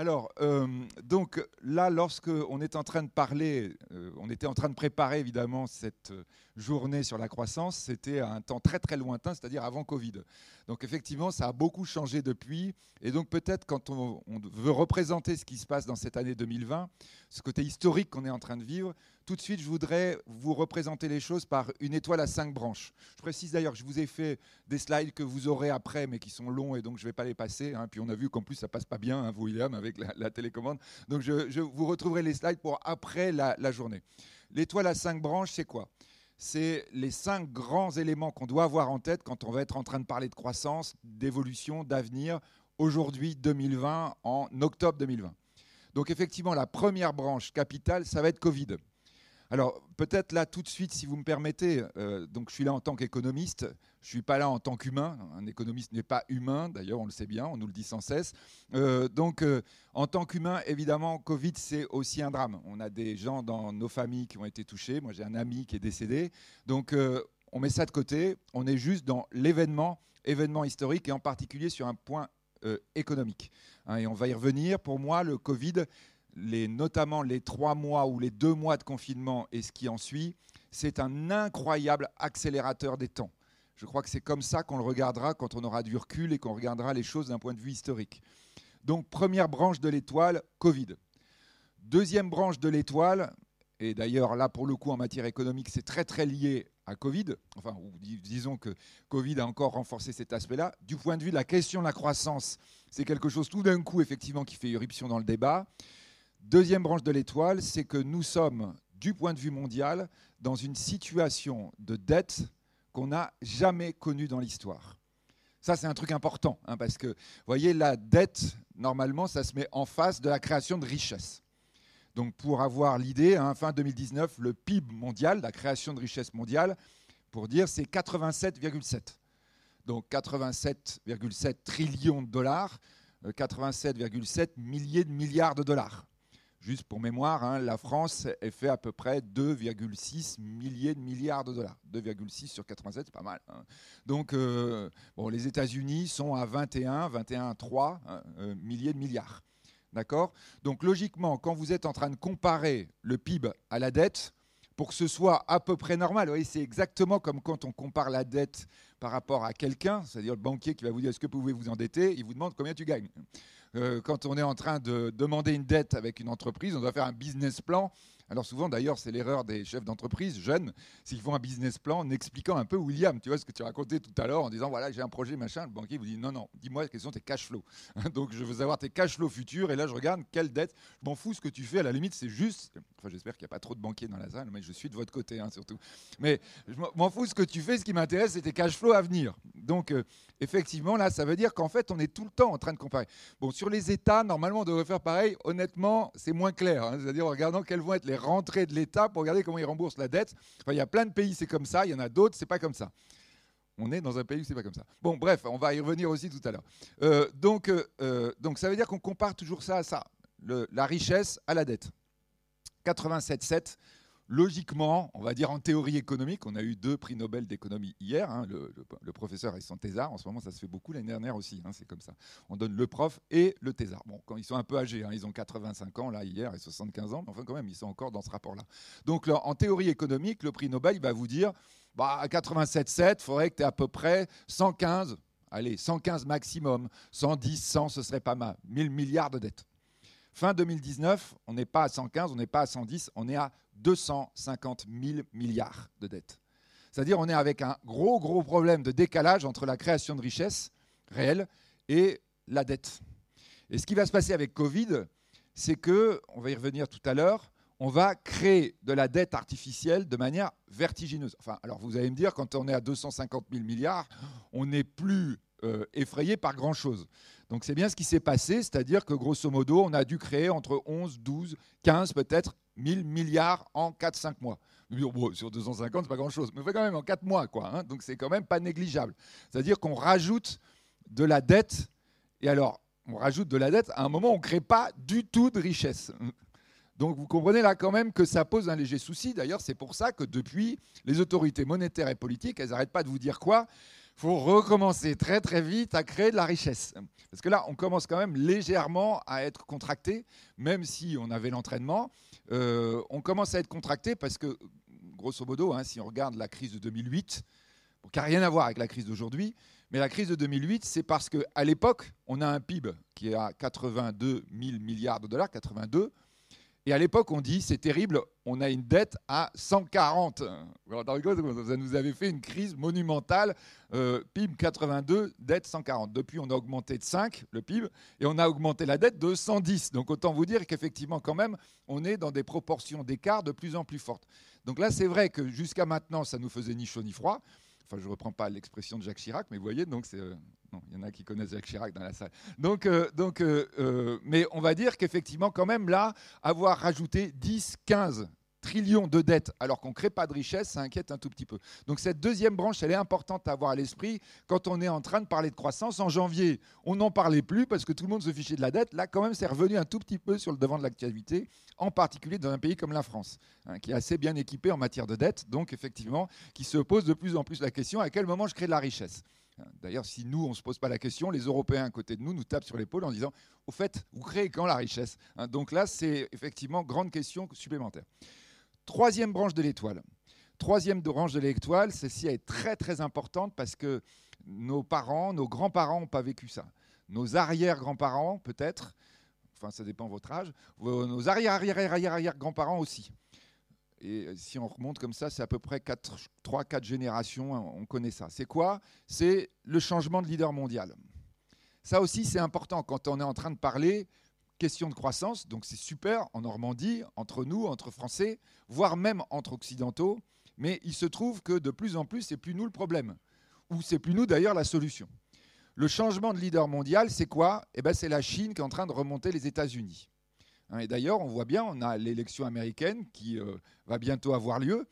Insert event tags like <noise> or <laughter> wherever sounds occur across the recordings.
Alors, euh, donc là, lorsque on est en train de parler, euh, on était en train de préparer évidemment cette euh, journée sur la croissance, c'était à un temps très très lointain, c'est-à-dire avant Covid. Donc effectivement, ça a beaucoup changé depuis. Et donc peut-être quand on veut représenter ce qui se passe dans cette année 2020, ce côté historique qu'on est en train de vivre, tout de suite, je voudrais vous représenter les choses par une étoile à cinq branches. Je précise d'ailleurs que je vous ai fait des slides que vous aurez après, mais qui sont longs et donc je ne vais pas les passer. hein. Puis on a vu qu'en plus ça passe pas bien, hein, vous William, avec la, télécommande. Donc je, vous retrouverez les slides pour après la, la journée. L'étoile à cinq branches, c'est quoi? C'est les cinq grands éléments qu'on doit avoir en tête quand on va être en train de parler de croissance, d'évolution, d'avenir, aujourd'hui 2020, en octobre 2020. Donc effectivement, la première branche capitale, ça va être Covid. Alors peut-être là tout de suite, si vous me permettez, euh, donc je suis là en tant qu'économiste, je ne suis pas là en tant qu'humain. Un économiste n'est pas humain, d'ailleurs on le sait bien, on nous le dit sans cesse. Euh, donc euh, en tant qu'humain, évidemment, Covid c'est aussi un drame. On a des gens dans nos familles qui ont été touchés. Moi j'ai un ami qui est décédé. Donc on met ça de côté. On est juste dans l'événement, événement historique et en particulier sur un point économique. Hein, et on va y revenir. Pour moi, le Covid, les, notamment les trois mois ou les deux mois de confinement et ce qui en suit, c'est un incroyable accélérateur des temps. Je crois que c'est comme ça qu'on le regardera quand on aura du recul et qu'on regardera les choses d'un point de vue historique. Donc première branche de l'étoile, Covid. Deuxième branche de l'étoile, et d'ailleurs là pour le coup en matière économique c'est très très lié à Covid, enfin disons que Covid a encore renforcé cet aspect-là. Du point de vue de la question de la croissance, c'est quelque chose tout d'un coup effectivement qui fait irruption dans le débat. Deuxième branche de l'étoile, c'est que nous sommes, du point de vue mondial, dans une situation de dette qu'on n'a jamais connue dans l'histoire. Ça, c'est un truc important, hein, parce que, vous voyez, la dette, normalement, ça se met en face de la création de richesses. Donc, pour avoir l'idée, hein, fin 2019, le PIB mondial, la création de richesses mondiale, pour dire, c'est 87,7. Donc, 87,7 trillions de dollars, euh, 87,7 milliers de milliards de dollars. Juste pour mémoire, hein, la France est fait à peu près 2,6 milliers de milliards de dollars. 2,6 sur 87, c'est pas mal. hein. Donc, euh, bon, les États-Unis sont à 21, 21,3 hein, euh, milliers de milliards. D'accord? Donc, logiquement, quand vous êtes en train de comparer le PIB à la dette, pour que ce soit à peu près normal, c'est exactement comme quand on compare la dette par rapport à quelqu'un, c'est-à-dire le banquier qui va vous dire est-ce que vous pouvez vous endetter, il vous demande combien tu gagnes. Euh, quand on est en train de demander une dette avec une entreprise, on doit faire un business plan. Alors souvent, d'ailleurs, c'est l'erreur des chefs d'entreprise jeunes, s'ils font un business plan en expliquant un peu, William, tu vois ce que tu racontais tout à l'heure, en disant, voilà, j'ai un projet, machin, le banquier vous dit, non, non, dis-moi quels sont tes cash flows. <laughs> Donc je veux savoir tes cash flows futurs, et là, je regarde quelle dette, je m'en fous ce que tu fais, à la limite, c'est juste, enfin, j'espère qu'il n'y a pas trop de banquiers dans la salle, mais je suis de votre côté, hein, surtout. Mais je m'en- fous ce que tu fais, ce qui m'intéresse, c'est tes cash flows à venir. Donc, euh, effectivement, là, ça veut dire qu'en fait, on est tout le temps en train de comparer. Bon, sur les États, normalement, on devrait faire pareil. Honnêtement, c'est moins clair. hein. C'est-à-dire en regardant quelles vont être les rentrées de l'État pour regarder comment ils remboursent la dette. Enfin, il y a plein de pays, c'est comme ça. Il y en a d'autres, c'est pas comme ça. On est dans un pays où c'est pas comme ça. Bon, bref, on va y revenir aussi tout à l'heure. Euh, donc, euh, euh, donc, ça veut dire qu'on compare toujours ça à ça. La richesse à la dette. 87,7. Logiquement, on va dire en théorie économique, on a eu deux prix Nobel d'économie hier, hein, le, professeur et son thésard. En ce moment, ça se fait beaucoup l'année dernière aussi, hein, c'est comme ça. On donne le prof et le thésard. Bon, quand ils sont un peu âgés, hein, ils ont 85 ans là hier et 75 ans, mais enfin quand même, ils sont encore dans ce rapport-là. Donc en théorie économique, le prix Nobel, il va vous dire, bah, à 87,7, il faudrait que tu aies à peu près 115, allez, 115 maximum, 110, 100, ce serait pas mal, 1000 milliards de dettes. Fin 2019, on n'est pas à 115, on n'est pas à 110, on est à 250 000 milliards de dettes. C'est-à-dire on est avec un gros, gros problème de décalage entre la création de richesses réelle et la dette. Et ce qui va se passer avec Covid, c'est que, on va y revenir tout à l'heure, on va créer de la dette artificielle de manière vertigineuse. Enfin, alors vous allez me dire, quand on est à 250 000 milliards, on n'est plus euh, effrayé par grand-chose. Donc c'est bien ce qui s'est passé, c'est-à-dire que grosso modo, on a dû créer entre 11, 12, 15 peut-être 1000 milliards en 4-5 mois. Sur 250, c'est pas grand-chose, mais quand même en 4 mois, quoi. hein. donc c'est quand même pas négligeable. C'est-à-dire qu'on rajoute de la dette, et alors on rajoute de la dette à un moment on ne crée pas du tout de richesse. Donc vous comprenez là quand même que ça pose un léger souci. D'ailleurs, c'est pour ça que depuis, les autorités monétaires et politiques, elles n'arrêtent pas de vous dire quoi faut recommencer très très vite à créer de la richesse. Parce que là, on commence quand même légèrement à être contracté, même si on avait l'entraînement. Euh, on commence à être contracté parce que, grosso modo, hein, si on regarde la crise de 2008, qui n'a rien à voir avec la crise d'aujourd'hui, mais la crise de 2008, c'est parce qu'à l'époque, on a un PIB qui est à 82 000 milliards de dollars, 82. Et à l'époque, on dit, c'est terrible, on a une dette à 140. Ça nous avait fait une crise monumentale. Euh, PIB 82, dette 140. Depuis, on a augmenté de 5 le PIB et on a augmenté la dette de 110. Donc autant vous dire qu'effectivement, quand même, on est dans des proportions d'écart de plus en plus fortes. Donc là, c'est vrai que jusqu'à maintenant, ça nous faisait ni chaud ni froid. Enfin, je ne reprends pas l'expression de Jacques Chirac, mais vous voyez, donc c'est. Euh, il y en a qui connaissent Jacques Chirac dans la salle. Donc, euh, donc euh, mais on va dire qu'effectivement, quand même, là, avoir rajouté 10, 15 trillions de dettes alors qu'on ne crée pas de richesse, ça inquiète un tout petit peu. Donc cette deuxième branche, elle est importante à avoir à l'esprit quand on est en train de parler de croissance. En janvier, on n'en parlait plus parce que tout le monde se fichait de la dette. Là, quand même, c'est revenu un tout petit peu sur le devant de l'actualité, en particulier dans un pays comme la France, hein, qui est assez bien équipé en matière de dette, donc effectivement, qui se pose de plus en plus la question à quel moment je crée de la richesse hein, D'ailleurs, si nous, on ne se pose pas la question, les Européens à côté de nous nous tapent sur l'épaule en disant Au fait, vous créez quand la richesse hein, Donc là, c'est effectivement grande question supplémentaire. Troisième branche de l'étoile. Troisième branche de l'étoile, celle-ci est très très importante parce que nos parents, nos grands-parents n'ont pas vécu ça. Nos arrière-grands-parents, peut-être, enfin ça dépend de votre âge, nos arrière-arrière-arrière-arrière-grands-parents aussi. Et si on remonte comme ça, c'est à peu près 3-4 générations, hein, on connaît ça. C'est quoi? C'est le changement de leader mondial. Ça aussi, c'est important quand on est en train de parler question de croissance, donc c'est super en Normandie, entre nous, entre Français, voire même entre Occidentaux, mais il se trouve que de plus en plus, c'est plus nous le problème, ou c'est plus nous d'ailleurs la solution. Le changement de leader mondial, c'est quoi? Eh ben, C'est la Chine qui est en train de remonter les États-Unis. Hein, et d'ailleurs, on voit bien, on a l'élection américaine qui euh, va bientôt avoir lieu.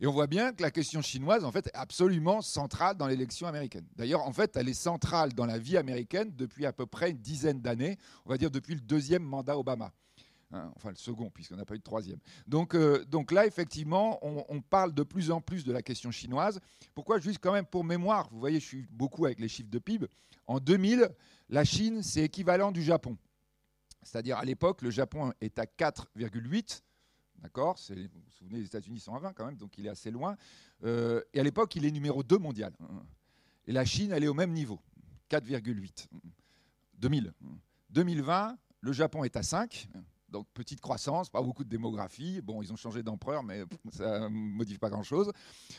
Et on voit bien que la question chinoise, en fait, est absolument centrale dans l'élection américaine. D'ailleurs, en fait, elle est centrale dans la vie américaine depuis à peu près une dizaine d'années, on va dire depuis le deuxième mandat Obama. Hein, enfin, le second, puisqu'on n'a pas eu de troisième. Donc, euh, là, effectivement, on, on, parle de plus en plus de la question chinoise. Pourquoi? Juste quand même pour mémoire, vous voyez, je suis beaucoup avec les chiffres de PIB. En 2000, la Chine, c'est équivalent du Japon. C'est-à-dire, à l'époque, le Japon est à 4,8 D'accord? Vous vous souvenez, les États-Unis sont à 20 quand même, donc il est assez loin. Euh, et à l'époque, il est numéro 2 mondial. Et la Chine, elle est au même niveau, 4,8. 2000. 2020, le Japon est à 5. Donc petite croissance, pas beaucoup de démographie. Bon, ils ont changé d'empereur, mais ça ne modifie pas grand-chose.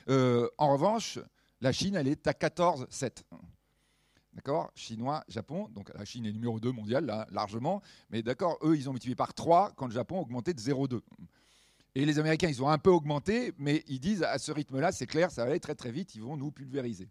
Euh, en revanche, la Chine, elle est à 14,7. D'accord? Chinois, Japon. Donc la Chine est numéro 2 mondial, là, largement. Mais d'accord, eux, ils ont multiplié par 3 quand le Japon a augmenté de 0,2. Et les Américains, ils ont un peu augmenté, mais ils disent à ce rythme-là, c'est clair, ça va aller très très vite, ils vont nous pulvériser.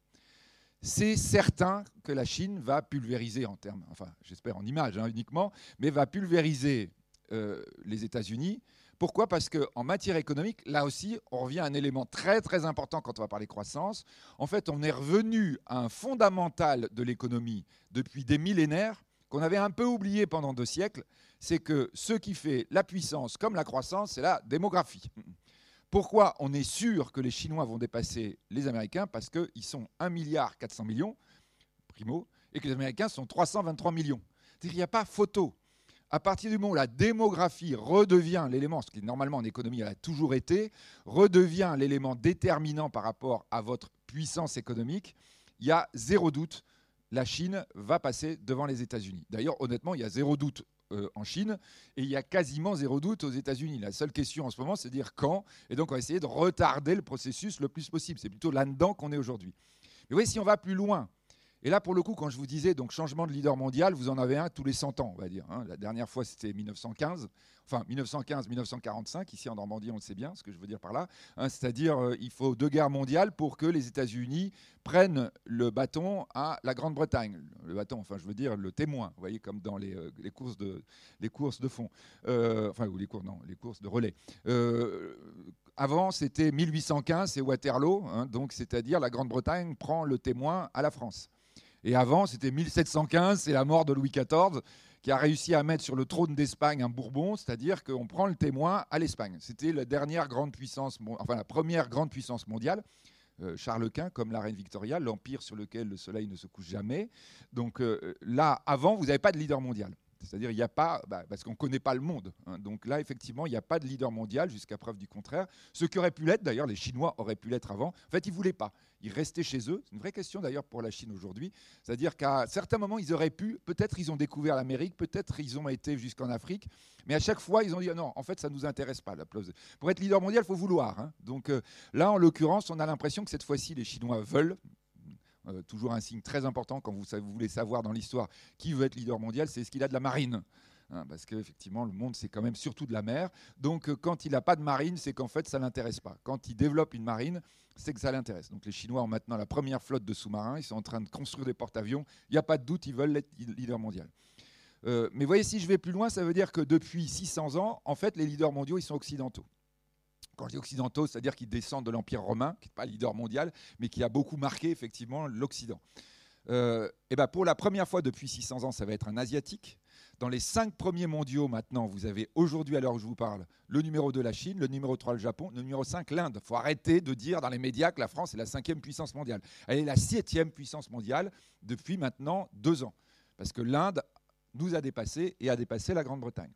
C'est certain que la Chine va pulvériser en termes, enfin j'espère en images hein, uniquement, mais va pulvériser euh, les États-Unis. Pourquoi? Parce qu'en matière économique, là aussi, on revient à un élément très très important quand on va parler croissance. En fait, on est revenu à un fondamental de l'économie depuis des millénaires qu'on avait un peu oublié pendant deux siècles, c'est que ce qui fait la puissance comme la croissance, c'est la démographie. <laughs> Pourquoi on est sûr que les Chinois vont dépasser les Américains? Parce qu'ils sont 1 milliard 400 millions, primo, et que les Américains sont 323 millions. Qu'il n'y a pas photo. À partir du moment où la démographie redevient l'élément, ce qui normalement en économie a toujours été, redevient l'élément déterminant par rapport à votre puissance économique, il y a zéro doute, la Chine va passer devant les États-Unis. D'ailleurs, honnêtement, il y a zéro doute euh, en Chine et il y a quasiment zéro doute aux États-Unis. La seule question en ce moment, c'est de dire quand. Et donc, on va essayer de retarder le processus le plus possible. C'est plutôt là-dedans qu'on est aujourd'hui. Mais oui, si on va plus loin, et là, pour le coup, quand je vous disais donc changement de leader mondial, vous en avez un tous les 100 ans, on va dire. Hein. La dernière fois, c'était 1915, enfin 1915-1945. Ici en Normandie, on le sait bien, ce que je veux dire par là. Hein. C'est-à-dire, euh, il faut deux guerres mondiales pour que les États-Unis prennent le bâton à la Grande-Bretagne. Le bâton, enfin, je veux dire le témoin. Vous voyez, comme dans les, euh, courses de les courses de fond, euh, enfin ou les courses non, les courses de relais. avant, c'était 1815, c'est Waterloo, hein, donc c'est-à-dire la Grande-Bretagne prend le témoin à la France. Et avant, c'était 1715, c'est la mort de Louis XIV qui a réussi à mettre sur le trône d'Espagne un Bourbon, c'est-à-dire qu'on prend le témoin à l'Espagne. C'était la dernière grande puissance, enfin la première grande puissance mondiale. Charles Quint, comme la reine Victoria, l'empire sur lequel le soleil ne se couche jamais. Donc là, avant, vous n'avez pas de leader mondial. C'est-à-dire, il n'y a pas, bah, parce qu'on ne connaît pas le monde. Hein. Donc là, effectivement, il n'y a pas de leader mondial, jusqu'à preuve du contraire. Ce qui aurait pu l'être, d'ailleurs, les Chinois auraient pu l'être avant. En fait, ils ne voulaient pas. Ils restaient chez eux. C'est une vraie question, d'ailleurs, pour la Chine aujourd'hui. C'est-à-dire qu'à certains moments, ils auraient pu, peut-être ils ont découvert l'Amérique, peut-être ils ont été jusqu'en Afrique, mais à chaque fois, ils ont dit, non, en fait, ça ne nous intéresse pas. Pour être leader mondial, il faut vouloir. Hein. Donc euh, là, en l'occurrence, on a l'impression que cette fois-ci, les Chinois veulent, euh, toujours un signe très important quand vous, voulez savoir dans l'histoire qui veut être leader mondial, c'est ce qu'il a de la marine. Hein, parce qu'effectivement, le monde, c'est quand même surtout de la mer. Donc, euh, quand il n'a pas de marine, c'est qu'en fait, ça ne l'intéresse pas. Quand il développe une marine, c'est que ça l'intéresse. Donc, les Chinois ont maintenant la première flotte de sous-marins. Ils sont en train de construire des porte-avions. Il n'y a pas de doute, ils veulent être leader mondial. Euh, mais voyez, si je vais plus loin, ça veut dire que depuis 600 ans, en fait, les leaders mondiaux, ils sont occidentaux. Quand je dis occidentaux, c'est-à-dire qu'ils descendent de l'Empire romain, qui n'est pas leader mondial, mais qui a beaucoup marqué effectivement l'Occident. Euh, et ben pour la première fois depuis 600 ans, ça va être un asiatique. Dans les cinq premiers mondiaux, maintenant, vous avez aujourd'hui, à l'heure où je vous parle, le numéro 2, la Chine, le numéro 3, le Japon, le numéro 5, l'Inde. Il faut arrêter de dire dans les médias que la France est la cinquième puissance mondiale. Elle est la septième puissance mondiale depuis maintenant deux ans. Parce que l'Inde nous a dépassé et a dépassé la Grande-Bretagne.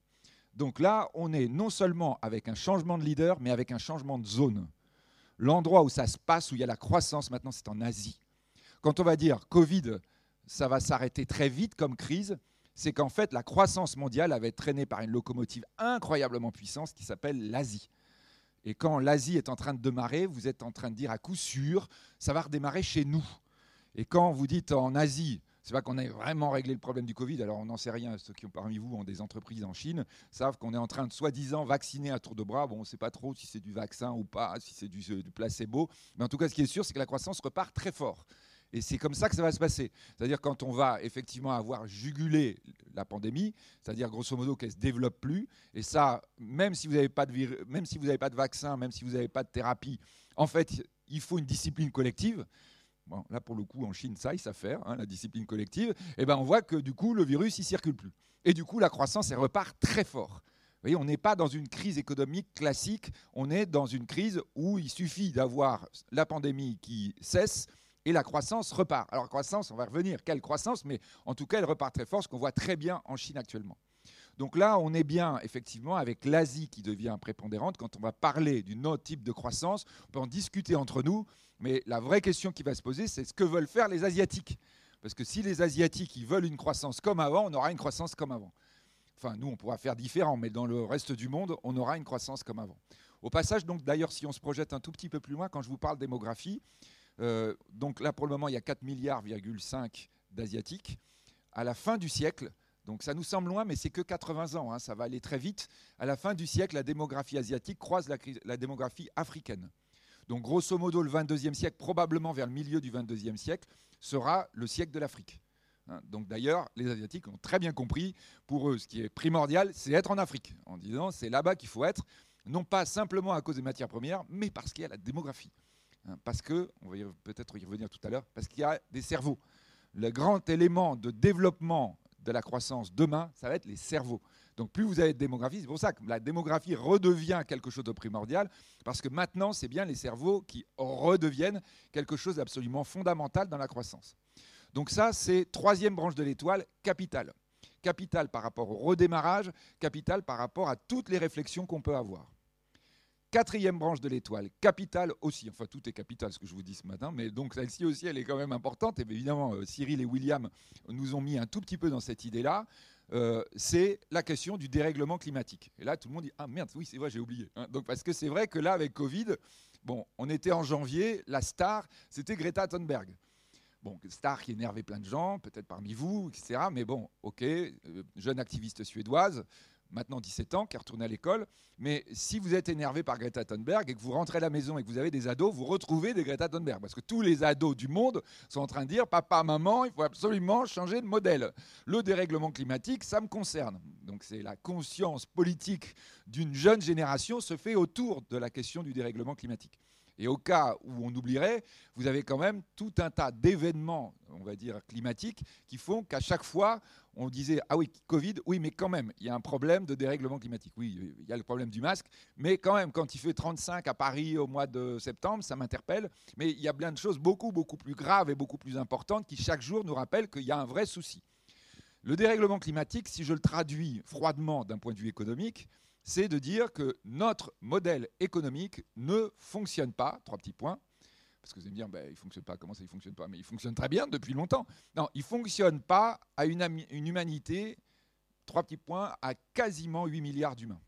Donc là, on est non seulement avec un changement de leader, mais avec un changement de zone. L'endroit où ça se passe, où il y a la croissance, maintenant, c'est en Asie. Quand on va dire Covid, ça va s'arrêter très vite comme crise, c'est qu'en fait, la croissance mondiale avait été traînée par une locomotive incroyablement puissante qui s'appelle l'Asie. Et quand l'Asie est en train de démarrer, vous êtes en train de dire à coup sûr, ça va redémarrer chez nous. Et quand vous dites en Asie, c'est pas qu'on ait vraiment réglé le problème du Covid, alors on n'en sait rien. Ceux qui ont parmi vous ont des entreprises en Chine savent qu'on est en train de soi-disant vacciner à tour de bras. Bon, on ne sait pas trop si c'est du vaccin ou pas, si c'est du, du placebo. Mais en tout cas, ce qui est sûr, c'est que la croissance repart très fort. Et c'est comme ça que ça va se passer. C'est-à-dire quand on va effectivement avoir jugulé la pandémie, c'est-à-dire grosso modo qu'elle ne se développe plus, et ça, même si vous n'avez pas, de même si pas de vaccin, même si vous n'avez pas de thérapie, en fait, il faut une discipline collective. Là, pour le coup, en Chine, ça, ils savent faire, hein, la discipline collective. Et eh ben, on voit que du coup, le virus, il circule plus. Et du coup, la croissance, elle repart très fort. Vous voyez, on n'est pas dans une crise économique classique, on est dans une crise où il suffit d'avoir la pandémie qui cesse et la croissance repart. Alors, croissance, on va revenir. Quelle croissance? Mais en tout cas, elle repart très fort, ce qu'on voit très bien en Chine actuellement. Donc là, on est bien effectivement avec l'Asie qui devient prépondérante. Quand on va parler d'une autre type de croissance, on peut en discuter entre nous, mais la vraie question qui va se poser, c'est ce que veulent faire les Asiatiques. Parce que si les Asiatiques veulent une croissance comme avant, on aura une croissance comme avant. Enfin, nous, on pourra faire différent, mais dans le reste du monde, on aura une croissance comme avant. Au passage, donc d'ailleurs, si on se projette un tout petit peu plus loin, quand je vous parle démographie, euh, donc là, pour le moment, il y a 4 milliards, d'Asiatiques. À la fin du siècle, donc ça nous semble loin, mais c'est que 80 ans, hein, ça va aller très vite. À la fin du siècle, la démographie asiatique croise la, démographie africaine. Donc grosso modo, le 22e siècle, probablement vers le milieu du 22e siècle, sera le siècle de l'Afrique. Hein, donc d'ailleurs, les Asiatiques ont très bien compris, pour eux, ce qui est primordial, c'est être en Afrique, en disant c'est là-bas qu'il faut être, non pas simplement à cause des matières premières, mais parce qu'il y a la démographie. Hein, parce que, on va peut-être y revenir tout à l'heure, parce qu'il y a des cerveaux. Le grand élément de développement de la croissance demain, ça va être les cerveaux. Donc plus vous avez de démographie, c'est pour ça que la démographie redevient quelque chose de primordial, parce que maintenant, c'est bien les cerveaux qui redeviennent quelque chose d'absolument fondamental dans la croissance. Donc ça, c'est troisième branche de l'étoile, capital. Capital par rapport au redémarrage, capital par rapport à toutes les réflexions qu'on peut avoir. Quatrième branche de l'étoile, capitale aussi. Enfin, tout est capital, ce que je vous dis ce matin, mais donc celle-ci aussi, elle est quand même importante. Et évidemment, euh, Cyril et William nous ont mis un tout petit peu dans cette idée-là. Euh, c'est la question du dérèglement climatique. Et là, tout le monde dit Ah merde, oui, c'est vrai, j'ai oublié. Hein. donc, parce que c'est vrai que là, avec Covid, bon, on était en janvier, la star, c'était Greta Thunberg. Bon, star qui énervait plein de gens, peut-être parmi vous, etc. Mais bon, ok, euh, jeune activiste suédoise, maintenant 17 ans, qui est retourné à l'école. Mais si vous êtes énervé par Greta Thunberg et que vous rentrez à la maison et que vous avez des ados, vous retrouvez des Greta Thunberg. Parce que tous les ados du monde sont en train de dire Papa, maman, il faut absolument changer de modèle. Le dérèglement climatique, ça me concerne. Donc c'est la conscience politique d'une jeune génération se fait autour de la question du dérèglement climatique. Et au cas où on oublierait, vous avez quand même tout un tas d'événements, on va dire climatiques, qui font qu'à chaque fois, on disait ah oui Covid, oui mais quand même il y a un problème de dérèglement climatique. Oui, il y a le problème du masque, mais quand même quand il fait 35 à Paris au mois de septembre, ça m'interpelle. Mais il y a plein de choses beaucoup beaucoup plus graves et beaucoup plus importantes qui chaque jour nous rappellent qu'il y a un vrai souci. Le dérèglement climatique, si je le traduis froidement d'un point de vue économique, c'est de dire que notre modèle économique ne fonctionne pas. Trois petits points parce que vous allez me dire, ben, il ne fonctionne pas, comment ça il ne fonctionne pas Mais il fonctionne très bien depuis longtemps. Non, il ne fonctionne pas à une, humanité, trois petits points, à quasiment 8 milliards d'humains.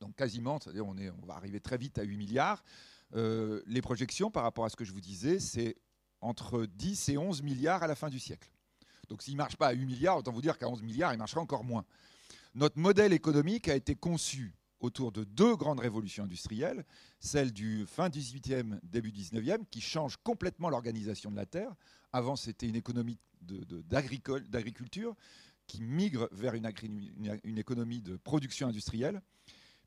Donc quasiment, c'est-à-dire on, on va arriver très vite à 8 milliards. Euh, les projections par rapport à ce que je vous disais, c'est entre 10 et 11 milliards à la fin du siècle. Donc s'il ne marche pas à 8 milliards, autant vous dire qu'à 11 milliards, il marchera encore moins. Notre modèle économique a été conçu autour de deux grandes révolutions industrielles, celle du fin 18e, début 19e, qui change complètement l'organisation de la Terre. Avant, c'était une économie d'agriculture qui migre vers une, économie de production industrielle.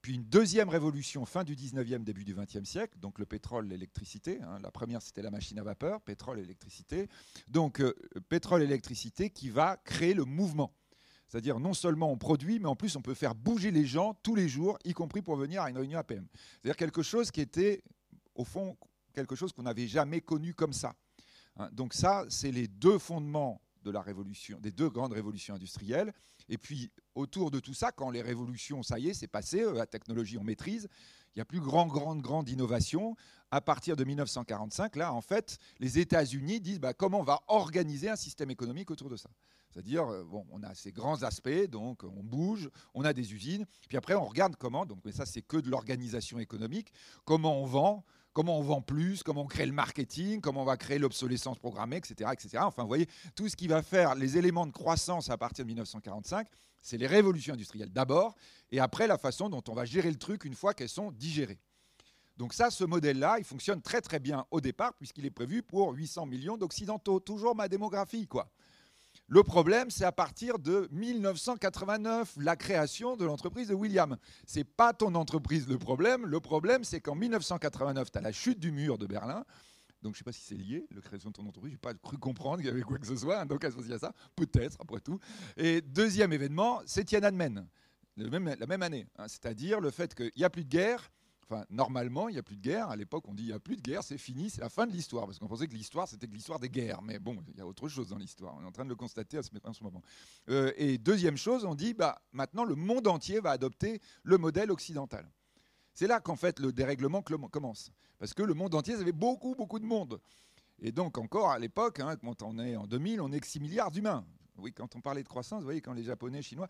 Puis une deuxième révolution fin du 19e, début du 20e siècle, donc le pétrole, l'électricité. Hein. La première, c'était la machine à vapeur, pétrole, électricité. Donc euh, pétrole, électricité qui va créer le mouvement. C'est-à-dire non seulement on produit, mais en plus on peut faire bouger les gens tous les jours, y compris pour venir à une réunion APM. C'est-à-dire quelque chose qui était, au fond, quelque chose qu'on n'avait jamais connu comme ça. Hein, donc ça, c'est les deux fondements de la révolution, des deux grandes révolutions industrielles. Et puis autour de tout ça, quand les révolutions, ça y est, c'est passé, euh, la technologie on maîtrise, il n'y a plus grand, grande, grande innovation. À partir de 1945, là, en fait, les États-Unis disent bah, comment on va organiser un système économique autour de ça. C'est-à-dire, euh, bon, on a ces grands aspects, donc on bouge, on a des usines, puis après on regarde comment, donc, mais ça c'est que de l'organisation économique, comment on vend, comment on vend plus, comment on crée le marketing, comment on va créer l'obsolescence programmée, etc., etc. Enfin, vous voyez, tout ce qui va faire les éléments de croissance à partir de 1945, c'est les révolutions industrielles d'abord, et après la façon dont on va gérer le truc une fois qu'elles sont digérées. Donc ça, ce modèle-là, il fonctionne très très bien au départ, puisqu'il est prévu pour 800 millions d'Occidentaux. Toujours ma démographie, quoi. Le problème, c'est à partir de 1989, la création de l'entreprise de William. Ce n'est pas ton entreprise le problème. Le problème, c'est qu'en 1989, tu as la chute du mur de Berlin. Donc je ne sais pas si c'est lié, la création de ton entreprise. Je n'ai pas cru comprendre qu'il y avait quoi que ce soit, hein, donc associé à ça. Peut-être, après tout. Et deuxième événement, c'est Tiananmen, la même année. Hein. C'est-à-dire le fait qu'il n'y a plus de guerre, Enfin, normalement, il n'y a plus de guerre. À l'époque, on dit il n'y a plus de guerre, c'est fini, c'est la fin de l'histoire. Parce qu'on pensait que l'histoire, c'était l'histoire des guerres. Mais bon, il y a autre chose dans l'histoire. On est en train de le constater à ce, moment. Euh, et deuxième chose, on dit bah, maintenant, le monde entier va adopter le modèle occidental. C'est là qu'en fait, le dérèglement commence. Parce que le monde entier, ça avait beaucoup, beaucoup de monde. Et donc, encore à l'époque, hein, quand on est en 2000, on est que 6 milliards d'humains. Oui, quand on parlait de croissance, vous voyez, quand les Japonais, Chinois,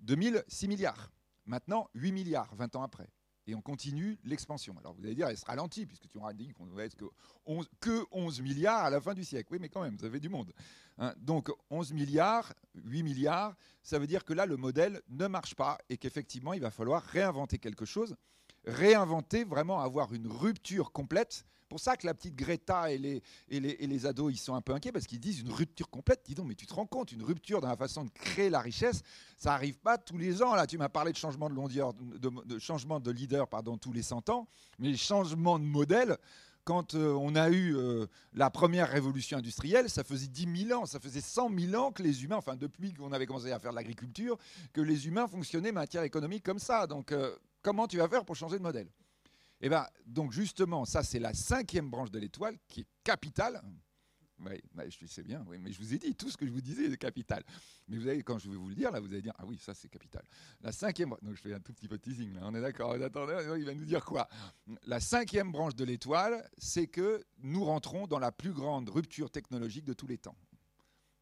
2000, euh, 6 milliards. Maintenant, 8 milliards, 20 ans après et on continue l'expansion. Alors vous allez dire, elle se ralentit, puisque tu auras dit qu'on va être que 11, que 11, milliards à la fin du siècle. Oui, mais quand même, vous avez du monde. Hein. Donc 11 milliards, 8 milliards, ça veut dire que là, le modèle ne marche pas et qu'effectivement, il va falloir réinventer quelque chose, réinventer, vraiment avoir une rupture complète pour ça que la petite Greta et les, et les, et les ados, ils sont un peu inquiets parce qu'ils disent une rupture complète. Dis donc, mais tu te rends compte, une rupture dans la façon de créer la richesse, ça n'arrive pas tous les ans. Là, tu m'as parlé de changement de, de, changement de leader pardon, tous les 100 ans, mais changement de modèle, quand euh, on a eu euh, la première révolution industrielle, ça faisait 10 000 ans, ça faisait 100 000 ans que les humains, enfin depuis qu'on avait commencé à faire de l'agriculture, que les humains fonctionnaient matière économique comme ça. Donc euh, comment tu vas faire pour changer de modèle eh bien, donc justement, ça c'est la cinquième branche de l'étoile qui est capitale. Oui, je sais bien, oui, mais je vous ai dit, tout ce que je vous disais est capital. Mais vous avez, quand je vais vous le dire, là, vous allez dire, ah oui, ça c'est capital. La cinquième, donc je fais un tout petit peu de teasing, on est d'accord, il va nous dire quoi La cinquième branche de l'étoile, c'est que nous rentrons dans la plus grande rupture technologique de tous les temps.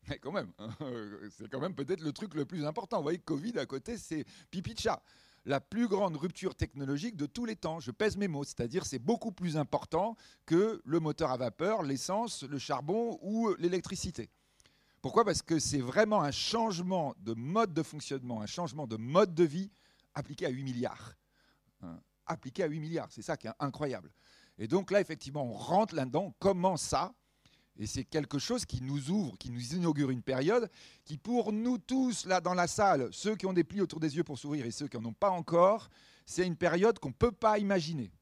Mais quand même, hein, <laughs> c'est quand même peut-être le truc le plus important. Vous voyez, Covid à côté, c'est pipi de chat la plus grande rupture technologique de tous les temps. Je pèse mes mots, c'est-à-dire c'est beaucoup plus important que le moteur à vapeur, l'essence, le charbon ou l'électricité. Pourquoi? Parce que c'est vraiment un changement de mode de fonctionnement, un changement de mode de vie appliqué à 8 milliards. Hein, appliqué à 8 milliards, c'est ça qui est incroyable. Et donc là, effectivement, on rentre là-dedans. Comment ça? Et c'est quelque chose qui nous ouvre, qui nous inaugure une période qui, pour nous tous, là dans la salle, ceux qui ont des plis autour des yeux pour s'ouvrir et ceux qui n'en ont pas encore, c'est une période qu'on ne peut pas imaginer.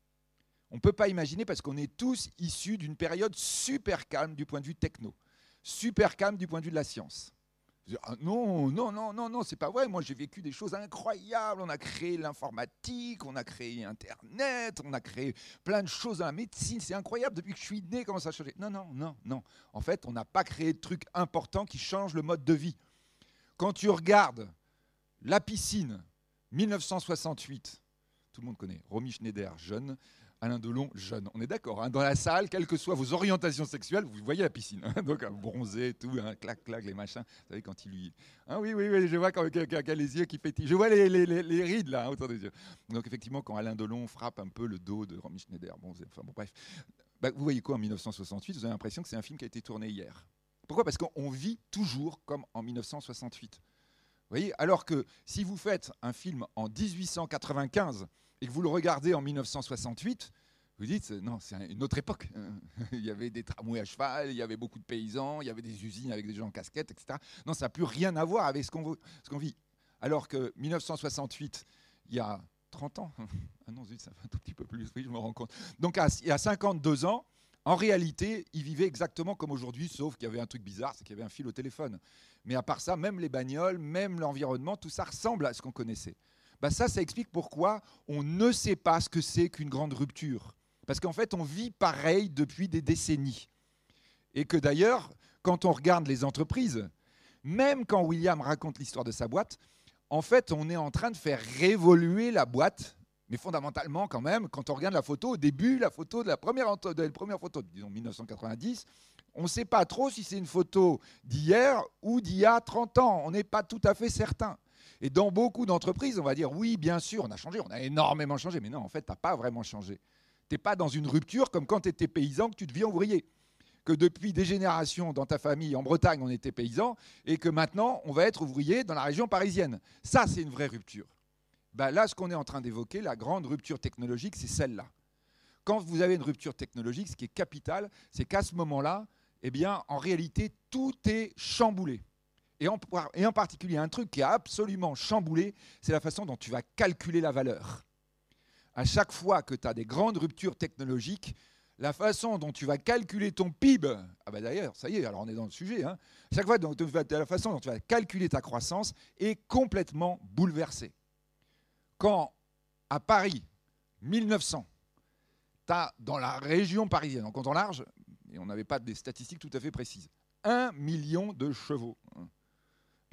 On ne peut pas imaginer parce qu'on est tous issus d'une période super calme du point de vue techno, super calme du point de vue de la science. Ah non, non, non, non, non, c'est pas vrai. Moi, j'ai vécu des choses incroyables. On a créé l'informatique, on a créé Internet, on a créé plein de choses dans la médecine. C'est incroyable. Depuis que je suis né, comment ça a changé? Non, non, non, non. En fait, on n'a pas créé de trucs importants qui changent le mode de vie. Quand tu regardes la piscine, 1968, tout le monde connaît, Romy Schneider, jeune, Alain Delon, jeune. On est d'accord. Hein. dans la salle, quelles que soient vos orientations sexuelles, vous voyez la piscine. Hein. <laughs> donc, bronzé, tout, hein, clac, clac, les machins. Vous savez, quand il lui. oui, oui, oui, je vois quand, quand, quand, les yeux qui pétillent. Je vois les, rides, là, autour des yeux. Donc, effectivement, quand Alain Delon frappe un peu le dos de Romy Schneider, bon, enfin, bon bref. Bah, vous voyez quoi en 1968 Vous avez l'impression que c'est un film qui a été tourné hier. Pourquoi? Parce qu'on vit toujours comme en 1968. Vous voyez? Alors que si vous faites un film en 1895 et que vous le regardez en 1968, vous dites, non, c'est une autre époque. <laughs> il y avait des tramways à cheval, il y avait beaucoup de paysans, il y avait des usines avec des gens en casquette, etc. Non, ça n'a plus rien à voir avec ce qu'on vit. Alors que 1968, il y a 30 ans, <laughs> ah non, ça fait un tout petit peu plus, oui, je me rends compte. Donc, il y a 52 ans, en réalité, ils vivaient exactement comme aujourd'hui, sauf qu'il y avait un truc bizarre, c'est qu'il y avait un fil au téléphone. Mais à part ça, même les bagnoles, même l'environnement, tout ça ressemble à ce qu'on connaissait. Bah ça, ça explique pourquoi on ne sait pas ce que c'est qu'une grande rupture. Parce qu'en fait, on vit pareil depuis des décennies. Et que d'ailleurs, quand on regarde les entreprises, même quand William raconte l'histoire de sa boîte, en fait, on est en train de faire révoluer la boîte. Mais fondamentalement, quand même, quand on regarde la photo, au début, la photo de la première, de la première photo, disons 1990, on ne sait pas trop si c'est une photo d'hier ou d'il y a 30 ans. On n'est pas tout à fait certain. Et dans beaucoup d'entreprises, on va dire oui, bien sûr, on a changé, on a énormément changé. Mais non, en fait, tu n'as pas vraiment changé. Tu n'es pas dans une rupture comme quand tu étais paysan, que tu deviens ouvrier. Que depuis des générations dans ta famille, en Bretagne, on était paysan, et que maintenant, on va être ouvrier dans la région parisienne. Ça, c'est une vraie rupture. Ben là, ce qu'on est en train d'évoquer, la grande rupture technologique, c'est celle-là. Quand vous avez une rupture technologique, ce qui est capital, c'est qu'à ce moment-là, eh bien, en réalité, tout est chamboulé. Et en, particulier, un truc qui est absolument chamboulé, c'est la façon dont tu vas calculer la valeur. À chaque fois que tu as des grandes ruptures technologiques, la façon dont tu vas calculer ton PIB, ah bah d'ailleurs, ça y est, alors on est dans le sujet, hein, chaque fois, la façon dont tu vas calculer ta croissance est complètement bouleversée. Quand, à Paris, 1900, tu as dans la région parisienne, en comptant large, et on n'avait pas des statistiques tout à fait précises, un million de chevaux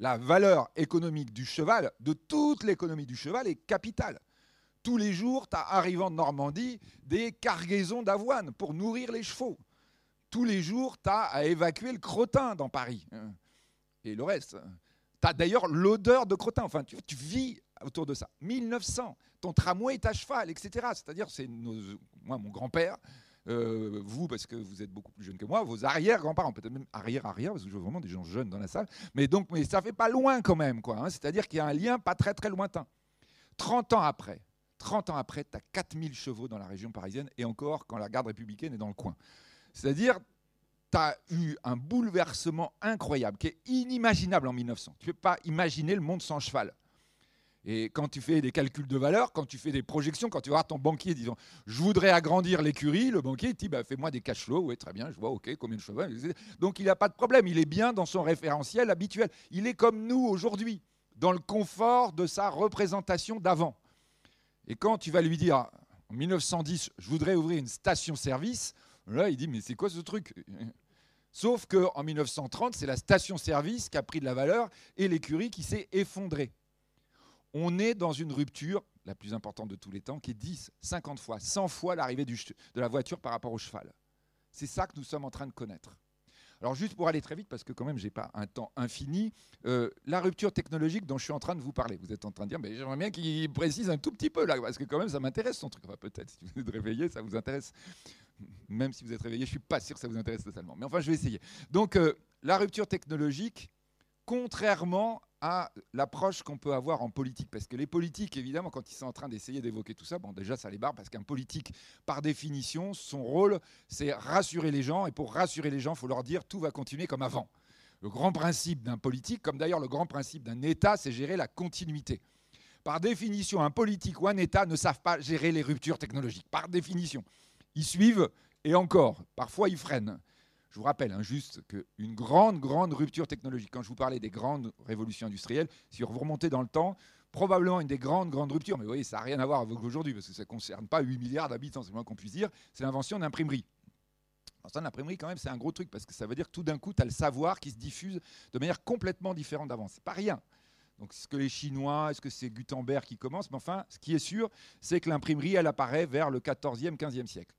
la valeur économique du cheval, de toute l'économie du cheval, est capitale. Tous les jours, tu as arrivant de Normandie des cargaisons d'avoine pour nourrir les chevaux. Tous les jours, tu as à évacuer le crottin dans Paris. Et le reste. Tu as d'ailleurs l'odeur de crottin. Enfin, tu, tu, vis autour de ça. 1900, ton tramway est à cheval, etc. C'est-à-dire, c'est moi, mon grand-père, euh, vous, parce que vous êtes beaucoup plus jeune que moi, vos arrière-grands-parents, peut-être même arrière-arrière, parce que je vois vraiment des gens jeunes dans la salle, mais donc mais ça fait pas loin quand même, quoi. Hein. C'est-à-dire qu'il y a un lien pas très très lointain. 30 ans après, 30 ans après, tu as 4000 chevaux dans la région parisienne, et encore quand la garde républicaine est dans le coin. C'est-à-dire, tu as eu un bouleversement incroyable, qui est inimaginable en 1900. Tu ne peux pas imaginer le monde sans cheval. Et quand tu fais des calculs de valeur, quand tu fais des projections, quand tu vois ton banquier disant je voudrais agrandir l'écurie, le banquier dit bah, fais-moi des cash flows, oui très bien, je vois ok combien de chevaux. Donc il n'a pas de problème, il est bien dans son référentiel habituel. Il est comme nous aujourd'hui, dans le confort de sa représentation d'avant. Et quand tu vas lui dire en 1910 je voudrais ouvrir une station-service, là il dit mais c'est quoi ce truc? Sauf qu'en 1930 c'est la station-service qui a pris de la valeur et l'écurie qui s'est effondrée on est dans une rupture, la plus importante de tous les temps, qui est 10, 50 fois, 100 fois l'arrivée de la voiture par rapport au cheval. C'est ça que nous sommes en train de connaître. Alors juste pour aller très vite, parce que quand même je n'ai pas un temps infini, euh, la rupture technologique dont je suis en train de vous parler, vous êtes en train de dire, mais j'aimerais bien qu'il précise un tout petit peu là, parce que quand même ça m'intéresse son truc. Enfin, peut-être si vous êtes réveillé, ça vous intéresse. Même si vous êtes réveillé, je ne suis pas sûr que ça vous intéresse totalement. Mais enfin, je vais essayer. Donc euh, la rupture technologique, contrairement à l'approche qu'on peut avoir en politique. Parce que les politiques, évidemment, quand ils sont en train d'essayer d'évoquer tout ça, bon, déjà, ça les barre, parce qu'un politique, par définition, son rôle, c'est rassurer les gens. Et pour rassurer les gens, il faut leur dire tout va continuer comme avant. Le grand principe d'un politique, comme d'ailleurs le grand principe d'un État, c'est gérer la continuité. Par définition, un politique ou un État ne savent pas gérer les ruptures technologiques. Par définition. ils suivent et encore, parfois ils freinent. Je vous rappelle hein, juste qu'une grande, grande rupture technologique, quand je vous parlais des grandes révolutions industrielles, si vous remontez dans le temps, probablement une des grandes, grandes ruptures, mais vous voyez, ça n'a rien à voir avec aujourd'hui, parce que ça ne concerne pas 8 milliards d'habitants, c'est moins qu'on puisse dire, c'est l'invention d'imprimerie. l'imprimerie, quand même, c'est un gros truc, parce que ça veut dire que tout d'un coup, tu as le savoir qui se diffuse de manière complètement différente d'avant. C'est pas rien. Donc, est-ce que les Chinois, est-ce que c'est Gutenberg qui commence? Mais enfin, ce qui est sûr, c'est que l'imprimerie, elle apparaît vers le 14e, 15e siècle.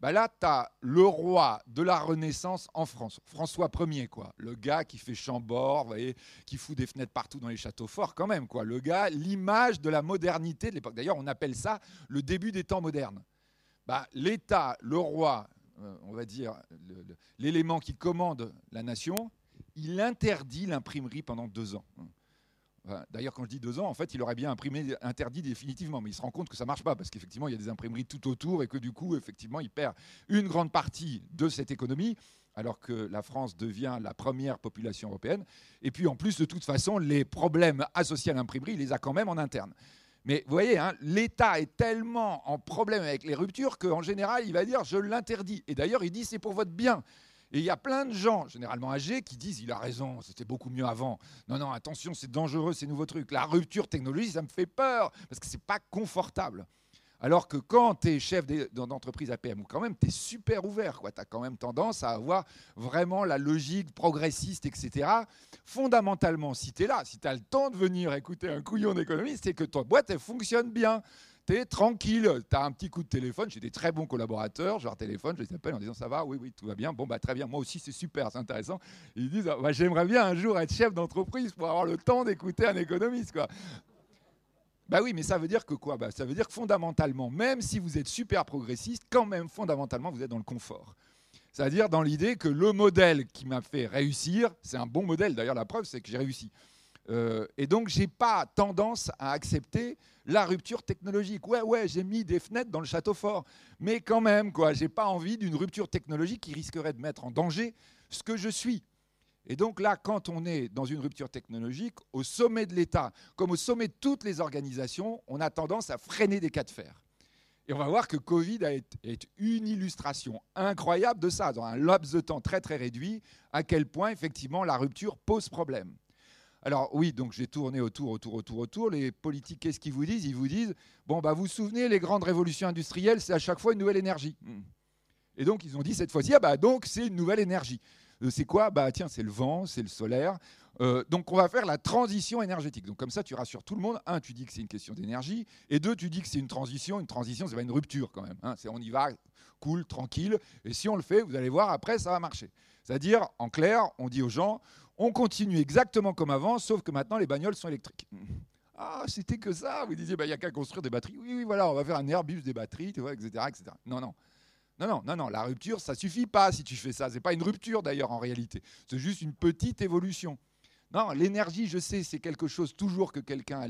Bah là, tu as le roi de la Renaissance en France, François Ier, quoi. Le gars qui fait Chambord, vous voyez, qui fout des fenêtres partout dans les châteaux forts, quand même, quoi. Le gars, l'image de la modernité de l'époque. D'ailleurs, on appelle ça le début des temps modernes. Bah, L'État, le roi, euh, on va dire, l'élément qui commande la nation, il interdit l'imprimerie pendant deux ans. D'ailleurs, quand je dis deux ans, en fait, il aurait bien imprimé interdit définitivement, mais il se rend compte que ça marche pas parce qu'effectivement, il y a des imprimeries tout autour et que du coup, effectivement, il perd une grande partie de cette économie alors que la France devient la première population européenne. Et puis en plus, de toute façon, les problèmes associés à l'imprimerie, il les a quand même en interne. Mais vous voyez, hein, l'État est tellement en problème avec les ruptures qu'en général, il va dire je l'interdis. Et d'ailleurs, il dit c'est pour votre bien. Et il y a plein de gens, généralement âgés, qui disent il a raison, c'était beaucoup mieux avant. Non, non, attention, c'est dangereux ces nouveaux trucs. La rupture technologique, ça me fait peur parce que c'est pas confortable. Alors que quand tu es chef d'entreprise APM, quand même, tu es super ouvert. Tu as quand même tendance à avoir vraiment la logique progressiste, etc. Fondamentalement, si tu es là, si tu as le temps de venir écouter un couillon d'économiste, c'est que ta boîte, elle fonctionne bien tranquille, tu as un petit coup de téléphone, j'ai des très bons collaborateurs, je leur téléphone, je les appelle en disant ça va, oui, oui, tout va bien, bon, bah très bien, moi aussi c'est super, c'est intéressant. Ils disent, bah, j'aimerais bien un jour être chef d'entreprise pour avoir le temps d'écouter un économiste, quoi. Bah oui, mais ça veut dire que quoi? Bah, Ça veut dire que fondamentalement, même si vous êtes super progressiste, quand même fondamentalement, vous êtes dans le confort. C'est-à-dire dans l'idée que le modèle qui m'a fait réussir, c'est un bon modèle, d'ailleurs la preuve c'est que j'ai réussi. Euh, et donc, je n'ai pas tendance à accepter la rupture technologique. Ouais, ouais, j'ai mis des fenêtres dans le château fort, mais quand même, quoi, j'ai pas envie d'une rupture technologique qui risquerait de mettre en danger ce que je suis. Et donc là, quand on est dans une rupture technologique, au sommet de l'État, comme au sommet de toutes les organisations, on a tendance à freiner des cas de fer. Et on va voir que Covid est une illustration incroyable de ça, dans un laps de temps très très réduit, à quel point effectivement la rupture pose problème. Alors oui, donc j'ai tourné autour, autour, autour, autour. Les politiques, qu'est-ce qu'ils vous disent? Ils vous disent, bon, bah, vous vous souvenez, les grandes révolutions industrielles, c'est à chaque fois une nouvelle énergie. Et donc ils ont dit cette fois-ci, ah bah donc c'est une nouvelle énergie. Euh, c'est quoi? Bah tiens, c'est le vent, c'est le solaire. Euh, donc on va faire la transition énergétique. Donc comme ça, tu rassures tout le monde. Un, tu dis que c'est une question d'énergie. Et deux, tu dis que c'est une transition. Une transition, c'est pas une rupture quand même. Hein. C'est on y va, cool, tranquille. Et si on le fait, vous allez voir, après, ça va marcher. C'est-à-dire, en clair, on dit aux gens, on continue exactement comme avant, sauf que maintenant les bagnoles sont électriques. Ah, c'était que ça Vous disiez, bah, il n'y a qu'à construire des batteries. Oui, oui, voilà, on va faire un Airbus des batteries, tu vois, etc., etc. Non, non. Non, non, non, non, la rupture, ça suffit pas si tu fais ça. Ce n'est pas une rupture d'ailleurs en réalité. C'est juste une petite évolution. Non, l'énergie, je sais, c'est quelque chose toujours que quelqu'un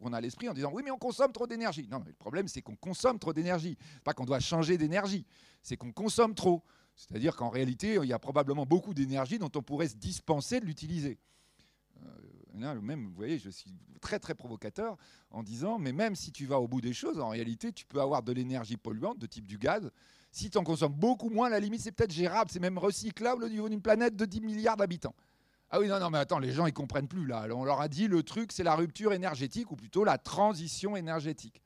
qu'on a à l'esprit en disant oui, mais on consomme trop d'énergie. Non, mais le problème, c'est qu'on consomme trop d'énergie. Pas qu'on doit changer d'énergie, c'est qu'on consomme trop. C'est-à-dire qu'en réalité, il y a probablement beaucoup d'énergie dont on pourrait se dispenser de l'utiliser. Euh, même, vous voyez, je suis très très provocateur en disant, mais même si tu vas au bout des choses, en réalité, tu peux avoir de l'énergie polluante de type du gaz. Si tu en consommes beaucoup moins, la limite, c'est peut-être gérable, c'est même recyclable au niveau d'une planète de 10 milliards d'habitants. Ah oui, non, non, mais attends, les gens, ils comprennent plus là. On leur a dit, le truc, c'est la rupture énergétique, ou plutôt la transition énergétique.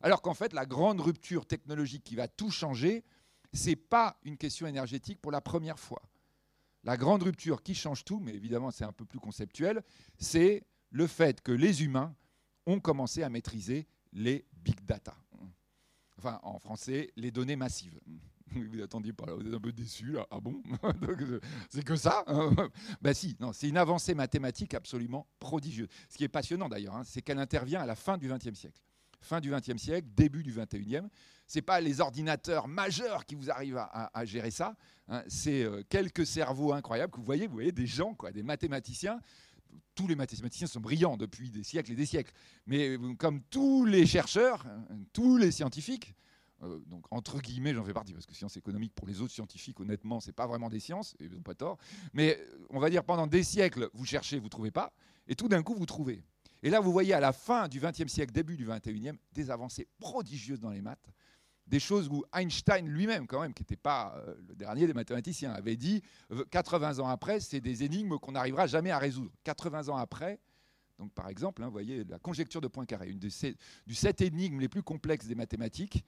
Alors qu'en fait, la grande rupture technologique qui va tout changer, ce n'est pas une question énergétique pour la première fois. La grande rupture qui change tout, mais évidemment c'est un peu plus conceptuel, c'est le fait que les humains ont commencé à maîtriser les big data. Enfin, en français, les données massives. <laughs> Vous attendiez pas là, vous êtes un peu déçu là. Ah bon? <laughs> C'est que ça Ben <laughs> si, c'est une avancée mathématique absolument prodigieuse. Ce qui est passionnant d'ailleurs, hein, c'est qu'elle intervient à la fin du XXe siècle fin du XXe siècle, début du XXIe. Ce n'est pas les ordinateurs majeurs qui vous arrivent à, gérer ça. Hein. C'est euh, quelques cerveaux incroyables que vous voyez, vous voyez des gens, quoi, des mathématiciens. Tous les mathématiciens sont brillants depuis des siècles et des siècles. Mais euh, comme tous les chercheurs, hein, tous les scientifiques, euh, donc entre guillemets, j'en fais partie, parce que sciences économiques, pour les autres scientifiques, honnêtement, c'est pas vraiment des sciences, ils n'ont pas tort. Mais on va dire pendant des siècles, vous cherchez, vous trouvez pas, et tout d'un coup, vous trouvez. Et là, vous voyez à la fin du XXe siècle, début du XXIe, des avancées prodigieuses dans les maths. des choses où Einstein lui-même, quand même, qui n'était pas euh, le dernier des mathématiciens, avait dit 80 ans après, c'est des énigmes qu'on n'arrivera jamais à résoudre. 80 ans après, donc par exemple, hein, vous voyez la conjecture de Poincaré, une des sept énigmes les plus complexes des mathématiques,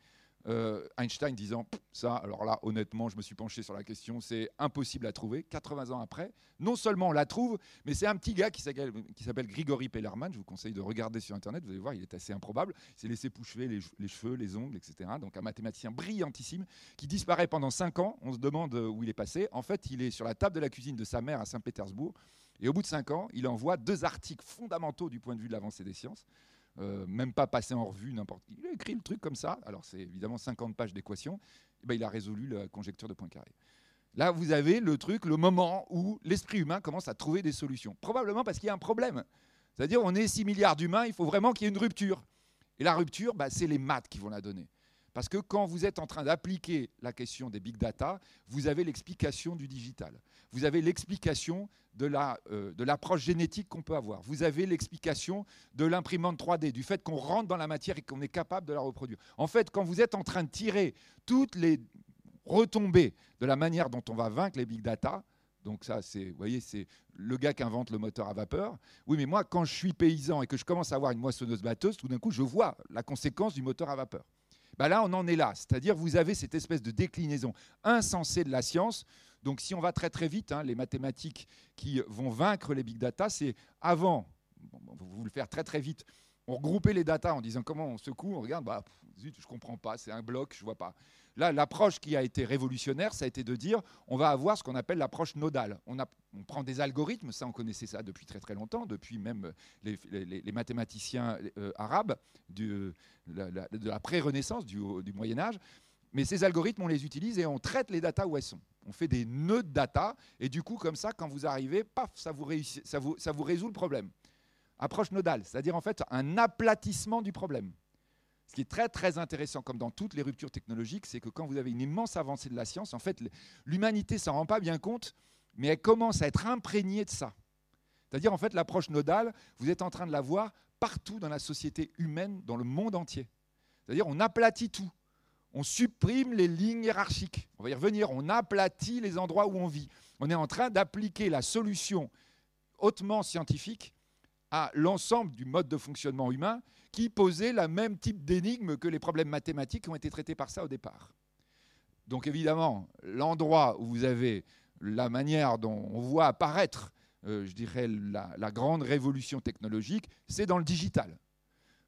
euh, Einstein disant ça, alors là, honnêtement, je me suis penché sur la question, c'est impossible à trouver. 80 ans après, non seulement on la trouve, mais c'est un petit gars qui s'appelle Grigory Pellerman. Je vous conseille de regarder sur Internet, vous allez voir, il est assez improbable. Il s'est laissé poucher les, les, cheveux, les ongles, etc. Donc un mathématicien brillantissime qui disparaît pendant 5 ans. On se demande où il est passé. En fait, il est sur la table de la cuisine de sa mère à Saint-Pétersbourg. Et au bout de 5 ans, il envoie deux articles fondamentaux du point de vue de l'avancée des sciences. Euh, même pas passé en revue n'importe. Il a écrit le truc comme ça. Alors c'est évidemment 50 pages d'équations. Eh ben, il a résolu la conjecture de Poincaré. Là, vous avez le truc, le moment où l'esprit humain commence à trouver des solutions. Probablement parce qu'il y a un problème. C'est-à-dire, on est 6 milliards d'humains, il faut vraiment qu'il y ait une rupture. Et la rupture, bah, c'est les maths qui vont la donner. Parce que quand vous êtes en train d'appliquer la question des big data, vous avez l'explication du digital. Vous avez l'explication de euh, l'approche génétique qu'on peut avoir. Vous avez l'explication de l'imprimante 3D, du fait qu'on rentre dans la matière et qu'on est capable de la reproduire. En fait, quand vous êtes en train de tirer toutes les retombées de la manière dont on va vaincre les big data, donc ça, c'est, vous voyez, c'est le gars qui invente le moteur à vapeur. Oui, mais moi, quand je suis paysan et que je commence à avoir une moissonneuse-batteuse, tout d'un coup, je vois la conséquence du moteur à vapeur. Bah là, on en est là. C'est-à-dire, vous avez cette espèce de déclinaison insensée de la science. Donc, si on va très très vite, hein, les mathématiques qui vont vaincre les big data, c'est avant, vous le faire très très vite, on regroupait les data en disant comment on secoue, on regarde, bah, zut, je comprends pas, c'est un bloc, je vois pas. Là, l'approche qui a été révolutionnaire, ça a été de dire on va avoir ce qu'on appelle l'approche nodale. On, prend des algorithmes, ça on connaissait ça depuis très très longtemps, depuis même les, mathématiciens euh, arabes de la pré-renaissance, du, Moyen Âge. Mais ces algorithmes, on les utilise et on traite les datas où elles sont. On fait des nœuds de data et du coup, comme ça, quand vous arrivez, paf, ça vous résout le problème. Approche nodale, c'est-à-dire en fait un aplatissement du problème. Ce qui est très très intéressant, comme dans toutes les ruptures technologiques, c'est que quand vous avez une immense avancée de la science, en fait, l'humanité s'en rend pas bien compte, mais elle commence à être imprégnée de ça. C'est-à-dire, en fait, l'approche nodale, vous êtes en train de la voir partout dans la société humaine, dans le monde entier. C'est-à-dire, on aplatit tout. On supprime les lignes hiérarchiques. On va y revenir. On aplatit les endroits où on vit. On est en train d'appliquer la solution hautement scientifique à l'ensemble du mode de fonctionnement humain qui posait le même type d'énigme que les problèmes mathématiques qui ont été traités par ça au départ. Donc évidemment, l'endroit où vous avez la manière dont on voit apparaître, euh, je dirais, la, grande révolution technologique, c'est dans le digital.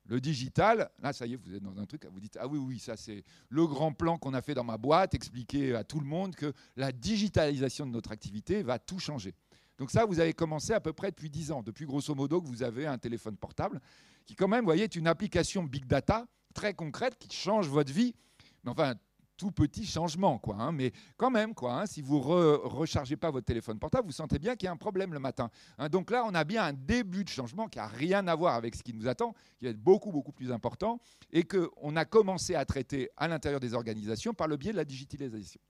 Le digital, là, ça y est, vous êtes dans un truc, vous dites, ah oui, oui, ça c'est le grand plan qu'on a fait dans ma boîte, expliquer à tout le monde que la digitalisation de notre activité va tout changer. Donc ça, vous avez commencé à peu près depuis 10 ans, depuis grosso modo que vous avez un téléphone portable qui quand même, vous voyez, est une application big data très concrète qui change votre vie. Mais enfin, tout petit changement, quoi. Hein. mais quand même, quoi. Hein, si vous ne rechargez pas votre téléphone portable, vous sentez bien qu'il y a un problème le matin. Hein. donc là, on a bien un début de changement qui n'a rien à voir avec ce qui nous attend, qui va être beaucoup, beaucoup plus important, et qu'on a commencé à traiter à l'intérieur des organisations par le biais de la digitalisation.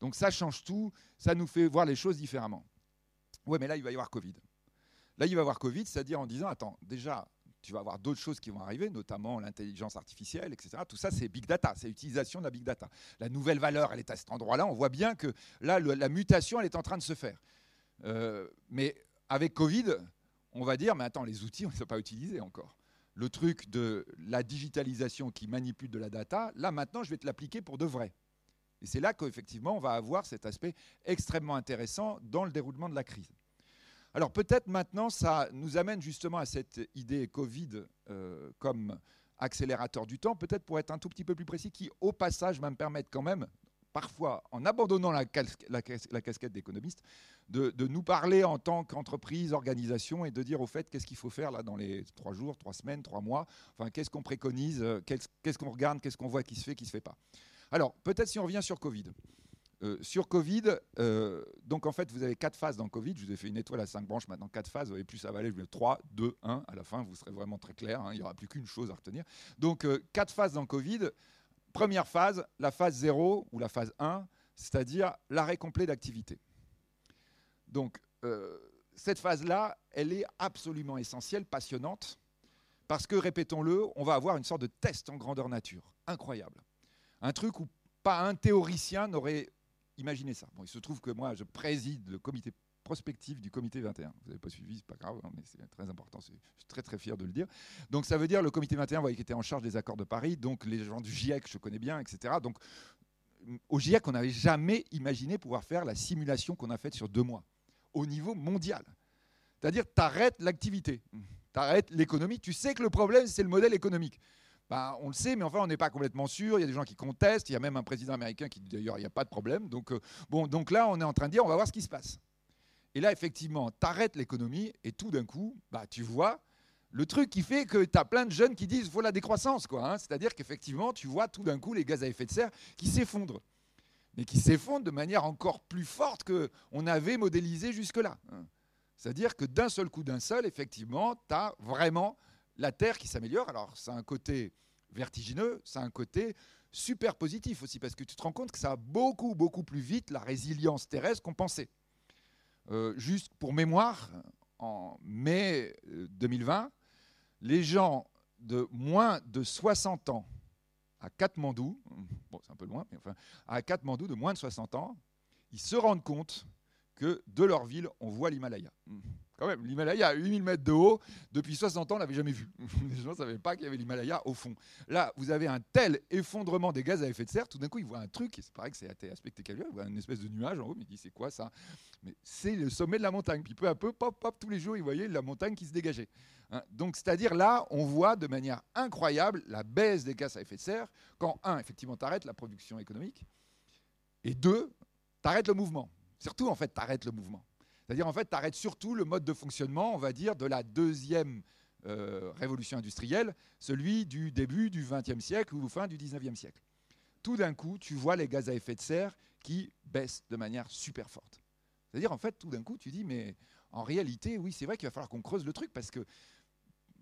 Donc ça change tout, ça nous fait voir les choses différemment. Oui, mais là, il va y avoir Covid. Là, il va y avoir Covid, c'est-à-dire en disant, attends, déjà, tu vas avoir d'autres choses qui vont arriver, notamment l'intelligence artificielle, etc. Tout ça, c'est big data, c'est l'utilisation de la big data. La nouvelle valeur, elle est à cet endroit-là. On voit bien que là, la mutation, elle est en train de se faire. Euh, mais avec Covid, on va dire, mais attends, les outils, on ne les pas utilisés encore. Le truc de la digitalisation qui manipule de la data, là, maintenant, je vais te l'appliquer pour de vrai. Et c'est là qu'effectivement, on va avoir cet aspect extrêmement intéressant dans le déroulement de la crise. Alors peut-être maintenant, ça nous amène justement à cette idée Covid euh, comme accélérateur du temps, peut-être pour être un tout petit peu plus précis, qui au passage va me permettre quand même, parfois en abandonnant la, casquette d'économiste, de, nous parler en tant qu'entreprise, organisation, et de dire au fait qu'est-ce qu'il faut faire là dans les trois jours, trois semaines, trois mois, enfin qu'est-ce qu'on préconise, qu'est-ce qu'on regarde, qu'est-ce qu'on voit qui se fait, qui se fait pas? Alors peut-être si on revient sur Covid. Euh, sur Covid, euh, donc en fait, vous avez quatre phases dans Covid. Je vous ai fait une étoile à cinq branches, maintenant quatre phases. Et plus ça va aller, je vais 3, 2, 1. À la fin, vous serez vraiment très clair. Hein. il n'y aura plus qu'une chose à retenir. Donc, euh, quatre phases dans Covid. Première phase, la phase 0 ou la phase 1, c'est-à-dire l'arrêt complet d'activité. Donc, cette phase-là, elle est absolument essentielle, passionnante, parce que, répétons-le, on va avoir une sorte de test en grandeur nature. Incroyable. Un truc où pas un théoricien n'aurait imaginé ça. Bon, il se trouve que moi, je préside le comité prospectif du comité 21. Vous n'avez pas suivi, c'est pas grave, hein, mais c'est très important. Je suis très très fier de le dire. Donc ça veut dire le comité 21, vous voyez, qui était en charge des accords de Paris, donc les gens du GIEC, je connais bien, etc. Donc au GIEC, on n'avait jamais imaginé pouvoir faire la simulation qu'on a faite sur deux mois, au niveau mondial. C'est-à-dire, tu arrêtes l'activité, tu arrêtes l'économie. Tu sais que le problème, c'est le modèle économique. Ben, on le sait, mais enfin, on n'est pas complètement sûr. Il y a des gens qui contestent. Il y a même un président américain qui dit d'ailleurs, il n'y a pas de problème. Donc, euh, là, on est en train de dire, on va voir ce qui se passe. Et là, effectivement, tu arrêtes l'économie et tout d'un coup, bah, tu vois le truc qui fait que tu as plein de jeunes qui disent faut la décroissance. quoi. Hein. C'est-à-dire qu'effectivement, tu vois tout d'un coup les gaz à effet de serre qui s'effondrent. Mais qui s'effondrent de manière encore plus forte qu'on avait modélisé jusque-là. Hein. C'est-à-dire que d'un seul coup, d'un seul, effectivement, tu as vraiment la Terre qui s'améliore. Alors, c'est un côté vertigineux, c'est un côté super positif aussi, parce que tu te rends compte que ça a beaucoup, beaucoup plus vite la résilience terrestre qu'on pensait. Euh, juste pour mémoire, en mai 2020, euh, les gens de moins de 60 ans à Katmandou, bon c'est un peu loin, mais enfin, à Katmandou de moins de 60 ans, ils se rendent compte que de leur ville, on voit l'Himalaya. Quand même, l'Himalaya à 8000 mètres de haut, depuis 60 ans, on l'avait jamais vu. <laughs> Les gens ne savaient pas qu'il y avait l'Himalaya au fond. Là, vous avez un tel effondrement des gaz à effet de serre, tout d'un coup, ils voient un truc, et c'est pareil que c'est spectaculaire, ils voient une espèce de nuage en haut, mais ils disent c'est quoi ça? Mais c'est le sommet de la montagne. Puis peu à peu, pop, pop, tous les jours, ils voyaient la montagne qui se dégageait. Hein? Donc, c'est-à-dire là, on voit de manière incroyable la baisse des gaz à effet de serre, quand, un, effectivement, tu arrêtes la production économique, et deux, tu arrêtes le mouvement. Surtout, en fait, tu arrêtes le mouvement. C'est-à-dire, en fait, tu arrêtes surtout le mode de fonctionnement, on va dire, de la deuxième euh, révolution industrielle, celui du début du XXe siècle ou fin du XIXe siècle. Tout d'un coup, tu vois les gaz à effet de serre qui baissent de manière super forte. C'est-à-dire, en fait, tout d'un coup, tu dis, mais en réalité, oui, c'est vrai qu'il va falloir qu'on creuse le truc parce que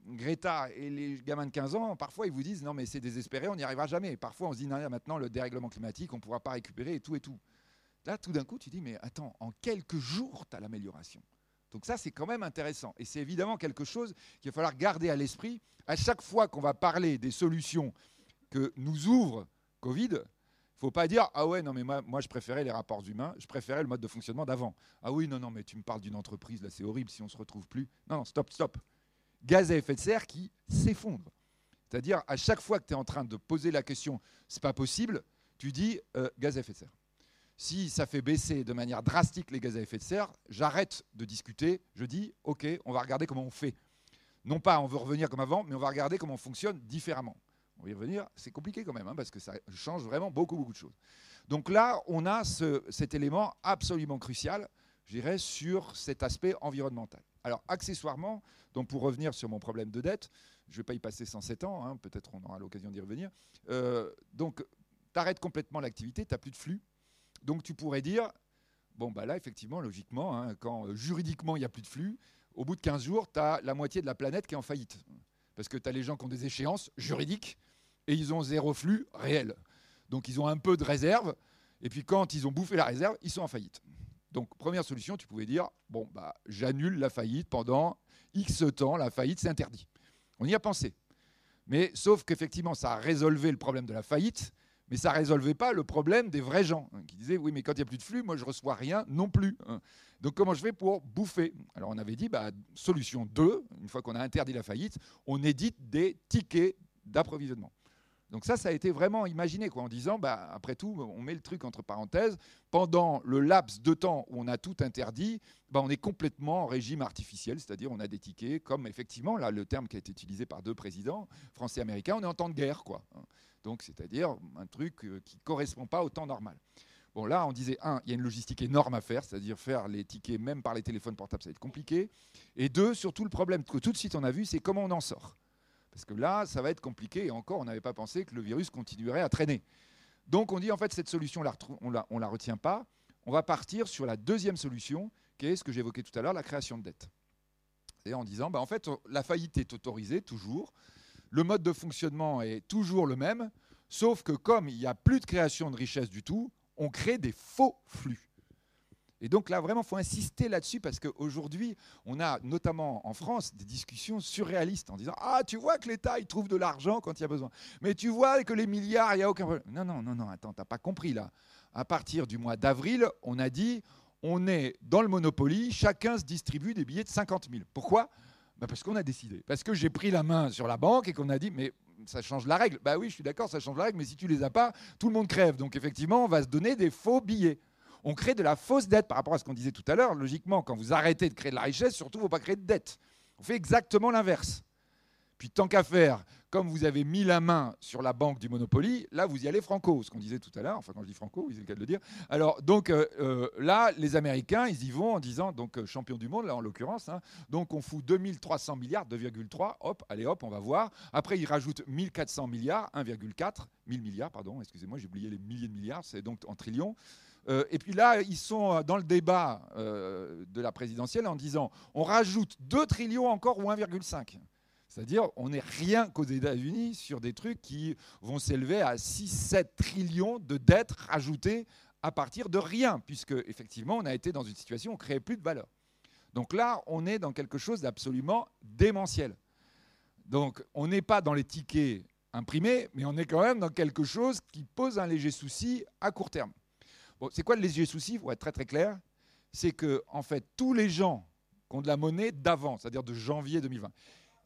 Greta et les gamins de 15 ans, parfois, ils vous disent, non, mais c'est désespéré, on n'y arrivera jamais. parfois, on se dit, non, maintenant, le dérèglement climatique, on ne pourra pas récupérer et tout et tout. Là, tout d'un coup, tu dis, mais attends, en quelques jours, tu as l'amélioration. Donc ça, c'est quand même intéressant. Et c'est évidemment quelque chose qu'il va falloir garder à l'esprit. À chaque fois qu'on va parler des solutions que nous ouvre Covid, il ne faut pas dire Ah ouais, non, mais moi, je préférais les rapports humains, je préférais le mode de fonctionnement d'avant. Ah oui, non, non, mais tu me parles d'une entreprise, là, c'est horrible si on ne se retrouve plus. Non, non, stop, stop. Gaz à effet de serre qui s'effondre. C'est-à-dire, à chaque fois que tu es en train de poser la question C'est pas possible, tu dis euh, Gaz à effet de serre si ça fait baisser de manière drastique les gaz à effet de serre, j'arrête de discuter, je dis, OK, on va regarder comment on fait. Non pas on veut revenir comme avant, mais on va regarder comment on fonctionne différemment. On va y revenir, c'est compliqué quand même, hein, parce que ça change vraiment beaucoup, beaucoup de choses. Donc là, on a cet élément absolument crucial, je dirais, sur cet aspect environnemental. Alors, accessoirement, donc pour revenir sur mon problème de dette, je ne vais pas y passer 107 ans, hein, peut-être on aura l'occasion d'y revenir. Euh, donc, tu arrêtes complètement l'activité, tu n'as plus de flux, donc tu pourrais dire, bon, bah là, effectivement, logiquement, hein, quand euh, juridiquement il n'y a plus de flux, au bout de 15 jours, tu as la moitié de la planète qui est en faillite. Parce que tu as les gens qui ont des échéances juridiques et ils ont zéro flux réel. Donc ils ont un peu de réserve, et puis quand ils ont bouffé la réserve, ils sont en faillite. Donc première solution, tu pouvais dire, bon, bah, j'annule la faillite pendant X temps, la faillite, c'est interdit. On y a pensé. Mais sauf qu'effectivement, ça a résolvé le problème de la faillite, mais ça ne résolvait pas le problème des vrais gens hein, qui disaient oui, mais quand il n'y a plus de flux, moi je reçois rien non plus. Hein. Donc comment je fais pour bouffer? Alors on avait dit bah, solution 2, une fois qu'on a interdit la faillite, on édite des tickets d'approvisionnement. Donc ça, ça a été vraiment imaginé quoi, en disant, bah, après tout, on met le truc entre parenthèses, pendant le laps de temps où on a tout interdit, bah, on est complètement en régime artificiel, c'est-à-dire on a des tickets, comme effectivement, là, le terme qui a été utilisé par deux présidents, français et américains, on est en temps de guerre. quoi. Donc, c'est-à-dire un truc euh, qui ne correspond pas au temps normal. Bon, là, on disait, un, il y a une logistique énorme à faire, c'est-à-dire faire les tickets même par les téléphones portables, ça va être compliqué. Et deux, surtout le problème que tout de suite on a vu, c'est comment on en sort. Parce que là, ça va être compliqué, et encore, on n'avait pas pensé que le virus continuerait à traîner. Donc, on dit, en fait, cette solution, on ne la retient pas. On va partir sur la deuxième solution, qui est ce que j'évoquais tout à l'heure, la création de dette. Et en disant, bah, en fait, la faillite est autorisée toujours le mode de fonctionnement est toujours le même, sauf que comme il n'y a plus de création de richesse du tout, on crée des faux flux. Et donc là, vraiment, il faut insister là-dessus parce qu'aujourd'hui, on a notamment en France des discussions surréalistes en disant Ah, tu vois que l'État, il trouve de l'argent quand il y a besoin. Mais tu vois que les milliards, il n'y a aucun problème. Non, non, non, non, attends, tu n'as pas compris là. À partir du mois d'avril, on a dit on est dans le Monopoly, chacun se distribue des billets de 50 000. Pourquoi? Bah, Parce qu'on a décidé. Parce que j'ai pris la main sur la banque et qu'on a dit mais ça change la règle. Bah oui, je suis d'accord, ça change la règle, mais si tu les as pas, tout le monde crève. Donc effectivement, on va se donner des faux billets on crée de la fausse dette par rapport à ce qu'on disait tout à l'heure. Logiquement, quand vous arrêtez de créer de la richesse, surtout, il ne faut pas créer de dette. On fait exactement l'inverse. Puis tant qu'à faire, comme vous avez mis la main sur la banque du Monopoly, là vous y allez franco, ce qu'on disait tout à l'heure, enfin quand je dis franco, c'est le cas de le dire. Alors donc euh, euh, là, les Américains, ils y vont en disant, donc euh, champion du monde là en l'occurrence, hein, donc on fout 2300 milliards, 2,3, hop, allez hop, on va voir. Après ils rajoutent 1400 milliards, 1,4, 1000 milliards, pardon, excusez-moi, j'ai oublié les milliers de milliards, c'est donc en trillions. Et puis là, ils sont dans le débat de la présidentielle en disant on rajoute 2 trillions encore ou 1,5. C'est-à-dire, on n'est rien qu'aux États-Unis sur des trucs qui vont s'élever à 6-7 trillions de dettes rajoutées à partir de rien, puisque effectivement, on a été dans une situation où on ne créait plus de valeur. Donc là, on est dans quelque chose d'absolument démentiel. Donc, on n'est pas dans les tickets imprimés, mais on est quand même dans quelque chose qui pose un léger souci à court terme c'est quoi le léger souci? Pour être très très clair, c'est que en fait tous les gens qui ont de la monnaie d'avant, c'est-à-dire de janvier 2020,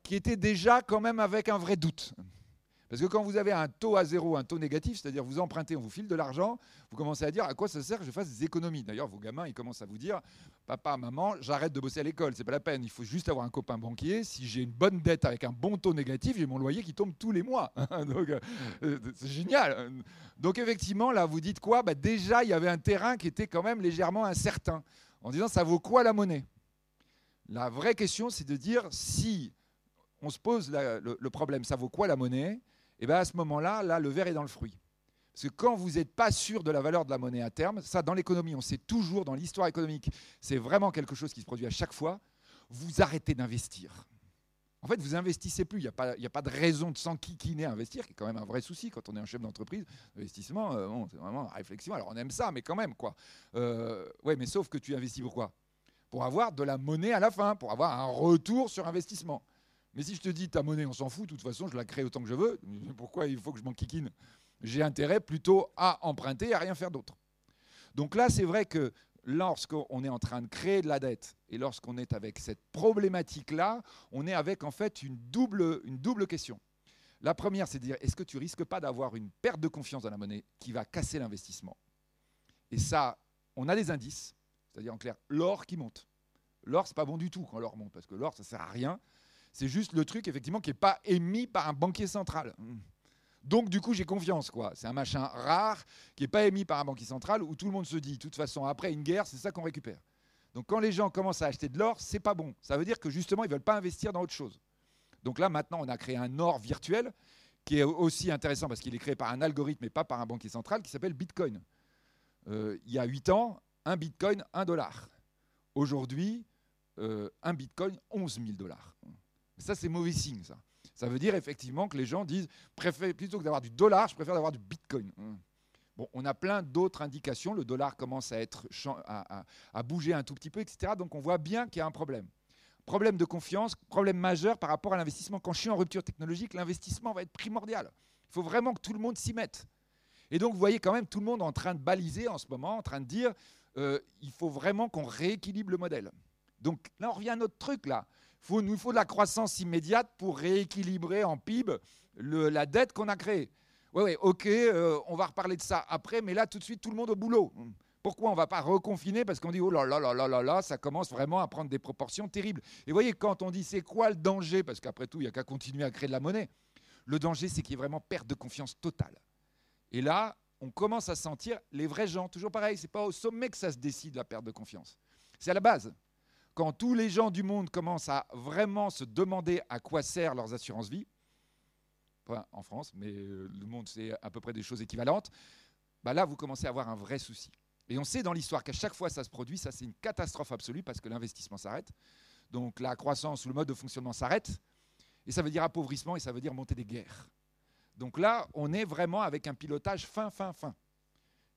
qui étaient déjà quand même avec un vrai doute. Parce que quand vous avez un taux à zéro, un taux négatif, c'est-à-dire vous empruntez, on vous file de l'argent, vous commencez à dire à quoi ça sert que je fasse des économies. D'ailleurs, vos gamins, ils commencent à vous dire Papa, maman, j'arrête de bosser à l'école, c'est pas la peine, il faut juste avoir un copain banquier. Si j'ai une bonne dette avec un bon taux négatif, j'ai mon loyer qui tombe tous les mois. <laughs> Donc, euh, euh, c'est génial. Donc, effectivement, là, vous dites quoi? Bah, Déjà, il y avait un terrain qui était quand même légèrement incertain, en disant Ça vaut quoi la monnaie? La vraie question, c'est de dire si on se pose le problème, ça vaut quoi la monnaie? Et eh bien à ce moment-là, là, le verre est dans le fruit. Parce que quand vous n'êtes pas sûr de la valeur de la monnaie à terme, ça dans l'économie, on sait toujours, dans l'histoire économique, c'est vraiment quelque chose qui se produit à chaque fois, vous arrêtez d'investir. En fait, vous investissez plus. Il n'y a, pas, a pas de raison de s'enquiquiner à investir, qui est quand même un vrai souci quand on est un chef d'entreprise. L'investissement, euh, c'est vraiment la réflexion. Alors on aime ça, mais quand même, quoi. Euh, ouais, mais sauf que tu investis pourquoi Pour avoir de la monnaie à la fin, pour avoir un retour sur investissement. Mais si je te dis ta monnaie, on s'en fout, de toute façon, je la crée autant que je veux, <laughs> pourquoi il faut que je m'en kikine? J'ai intérêt plutôt à emprunter et à rien faire d'autre. Donc là, c'est vrai que lorsqu'on est en train de créer de la dette et lorsqu'on est avec cette problématique-là, on est avec en fait une double, question. La première, c'est de dire est-ce que tu risques pas d'avoir une perte de confiance dans la monnaie qui va casser l'investissement? Et ça, on a des indices, c'est-à-dire en clair, l'or qui monte. L'or, c'est pas bon du tout quand l'or monte, parce que l'or, ça sert à rien. C'est juste le truc, effectivement, qui n'est pas émis par un banquier central. Donc, du coup, j'ai confiance, quoi. C'est un machin rare qui n'est pas émis par un banquier central où tout le monde se dit, de toute façon, après une guerre, c'est ça qu'on récupère. Donc, quand les gens commencent à acheter de l'or, c'est pas bon. Ça veut dire que justement, ils ne veulent pas investir dans autre chose. Donc là, maintenant, on a créé un or virtuel qui est aussi intéressant parce qu'il est créé par un algorithme et pas par un banquier central qui s'appelle Bitcoin. Euh, il y a 8 ans, un Bitcoin, un dollar. Aujourd'hui, euh, un Bitcoin, 11 000 dollars. Ça, c'est mauvais signe, ça. Ça veut dire effectivement que les gens disent, plutôt que d'avoir du dollar, je préfère avoir du bitcoin. Hum. Bon, on a plein d'autres indications. Le dollar commence à, être, à, bouger un tout petit peu, etc. Donc on voit bien qu'il y a un problème. Problème de confiance, problème majeur par rapport à l'investissement. Quand je suis en rupture technologique, l'investissement va être primordial. Il faut vraiment que tout le monde s'y mette. Et donc vous voyez quand même tout le monde en train de baliser en ce moment, en train de dire, euh, il faut vraiment qu'on rééquilibre le modèle. Donc là, on revient à notre truc là faut, nous faut de la croissance immédiate pour rééquilibrer en PIB la dette qu'on a créée. Oui, oui, ok, euh, on va reparler de ça après, mais là, tout de suite, tout le monde au boulot. Pourquoi on ne va pas reconfiner? Parce qu'on dit, oh là là là là là là, ça commence vraiment à prendre des proportions terribles. Et vous voyez, quand on dit, c'est quoi le danger? Parce qu'après tout, il n'y a qu'à continuer à créer de la monnaie. Le danger, c'est qu'il y ait vraiment perte de confiance totale. Et là, on commence à sentir les vrais gens. Toujours pareil, c'est pas au sommet que ça se décide, la perte de confiance. C'est à la base quand tous les gens du monde commencent à vraiment se demander à quoi servent leurs assurances vie, pas en France, mais euh, le monde c'est à peu près des choses équivalentes, bah là vous commencez à avoir un vrai souci. Et on sait dans l'histoire qu'à chaque fois ça se produit, ça c'est une catastrophe absolue parce que l'investissement s'arrête. Donc la croissance ou le mode de fonctionnement s'arrête. Et ça veut dire appauvrissement et ça veut dire monter des guerres. Donc là, on est vraiment avec un pilotage fin, fin, fin.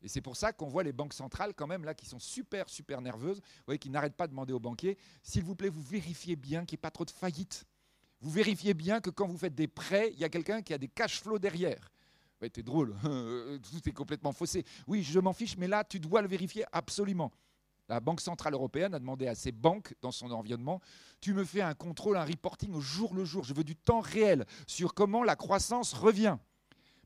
Et c'est pour ça qu'on voit les banques centrales quand même là qui sont super, super nerveuses, vous qui n'arrêtent pas de demander aux banquiers, s'il vous plaît, vous vérifiez bien qu'il n'y ait pas trop de faillites. Vous vérifiez bien que quand vous faites des prêts, il y a quelqu'un qui a des cash flows derrière. Ouais, t'es drôle, <laughs> tout est complètement faussé. Oui, je m'en fiche, mais là, tu dois le vérifier absolument. La Banque Centrale Européenne a demandé à ses banques, dans son environnement, tu me fais un contrôle, un reporting au jour le jour. Je veux du temps réel sur comment la croissance revient.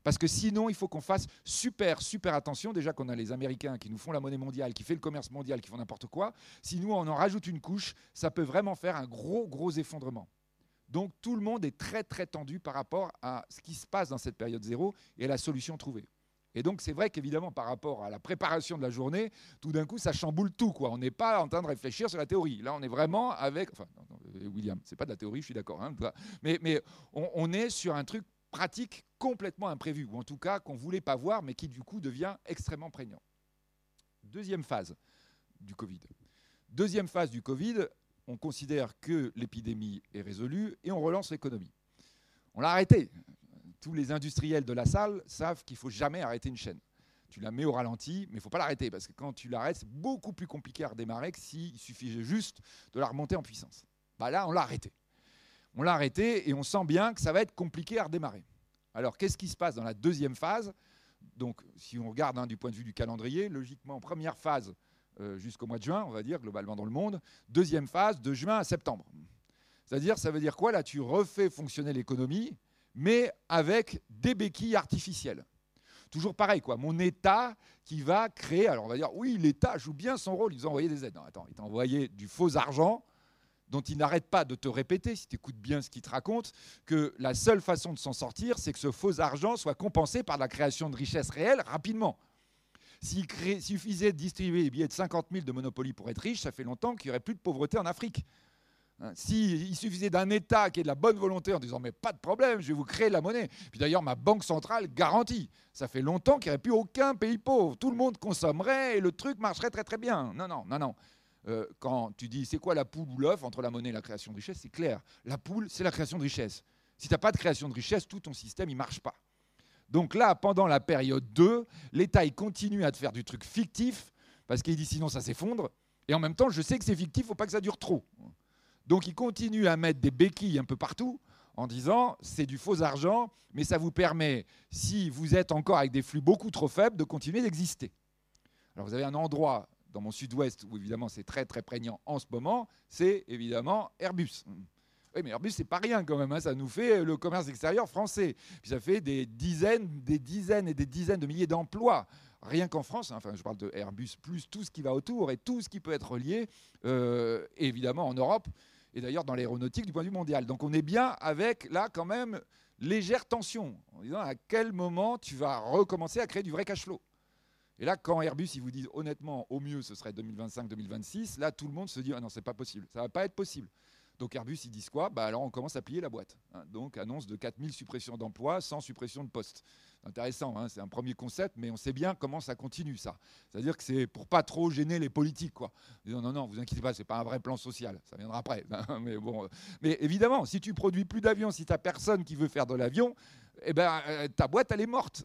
Parce que sinon, il faut qu'on fasse super, super attention. Déjà qu'on a les Américains qui nous font la monnaie mondiale, qui fait le commerce mondial, qui font n'importe quoi. Si nous, on en rajoute une couche, ça peut vraiment faire un gros, gros effondrement. Donc tout le monde est très, très tendu par rapport à ce qui se passe dans cette période zéro et à la solution trouvée. Et donc c'est vrai qu'évidemment par rapport à la préparation de la journée, tout d'un coup ça chamboule tout. On n'est pas en train de réfléchir sur la théorie. Là on est vraiment avec, enfin William, c'est pas de la théorie, je suis d'accord. Hein, mais on, est sur un truc pratique complètement imprévu, ou en tout cas qu'on ne voulait pas voir, mais qui du coup devient extrêmement prégnant. Deuxième phase du Covid. Deuxième phase du Covid, on considère que l'épidémie est résolue et on relance l'économie. On l'a arrêté. Tous les industriels de la salle savent qu'il ne faut jamais arrêter une chaîne. Tu la mets au ralenti, mais il ne faut pas l'arrêter, parce que quand tu l'arrêtes, c'est beaucoup plus compliqué à redémarrer que s'il suffisait juste de la remonter en puissance. Bah là, on l'a arrêté on l'a arrêté et on sent bien que ça va être compliqué à redémarrer. Alors, qu'est-ce qui se passe dans la deuxième phase? Donc, si on regarde hein, du point de vue du calendrier, logiquement, première phase euh, jusqu'au mois de juin, on va dire, globalement dans le monde. Deuxième phase, de juin à septembre. C'est-à-dire, ça veut dire quoi? Là, tu refais fonctionner l'économie, mais avec des béquilles artificielles. Toujours pareil, quoi. Mon État qui va créer. Alors, on va dire, oui, l'État joue bien son rôle. Ils ont envoyé des aides. Non, attends, ils t'ont envoyé du faux argent dont il n'arrête pas de te répéter, si tu écoutes bien ce qu'il te raconte, que la seule façon de s'en sortir, c'est que ce faux argent soit compensé par la création de richesses réelles rapidement. S'il suffisait de distribuer des billets de 50 000 de Monopoly pour être riche, ça fait longtemps qu'il n'y aurait plus de pauvreté en Afrique. Hein, S'il suffisait d'un État qui ait de la bonne volonté en disant mais pas de problème, je vais vous créer la monnaie. Puis d'ailleurs, ma banque centrale garantit. Ça fait longtemps qu'il n'y aurait plus aucun pays pauvre. Tout le monde consommerait et le truc marcherait très très bien. Non, non, non, non. Euh, quand tu dis c'est quoi la poule ou l'œuf entre la monnaie et la création de richesse, c'est clair. La poule, c'est la création de richesse. Si tu n'as pas de création de richesse, tout ton système, il ne marche pas. Donc là, pendant la période 2, l'État, il continue à te faire du truc fictif, parce qu'il dit sinon ça s'effondre. Et en même temps, je sais que c'est fictif, il ne faut pas que ça dure trop. Donc il continue à mettre des béquilles un peu partout en disant c'est du faux argent, mais ça vous permet, si vous êtes encore avec des flux beaucoup trop faibles, de continuer d'exister. Alors vous avez un endroit dans mon sud-ouest, où évidemment c'est très très prégnant en ce moment, c'est évidemment Airbus. Oui, mais Airbus, c'est pas rien quand même. Hein. Ça nous fait le commerce extérieur français. Ça fait des dizaines, des dizaines et des dizaines de milliers d'emplois. Rien qu'en France, hein. enfin je parle de Airbus, plus tout ce qui va autour et tout ce qui peut être relié, euh, évidemment en Europe, et d'ailleurs dans l'aéronautique du point de vue mondial. Donc on est bien avec là quand même légère tension, en disant à quel moment tu vas recommencer à créer du vrai cash flow. Et là, quand Airbus, ils vous disent honnêtement, au mieux, ce serait 2025-2026, là, tout le monde se dit, ah non, c'est pas possible, ça va pas être possible. Donc Airbus, ils disent quoi? Bah Alors on commence à plier la boîte. Hein. Donc annonce de 4000 suppressions d'emplois sans suppression de postes. Intéressant, hein, c'est un premier concept, mais on sait bien comment ça continue ça. C'est-à-dire que c'est pour pas trop gêner les politiques. Quoi. Non, non, non, vous inquiétez pas, c'est pas un vrai plan social, ça viendra après. <laughs> mais, bon, euh, mais évidemment, si tu produis plus d'avions, si tu n'as personne qui veut faire de l'avion, eh ben, euh, ta boîte, elle est morte.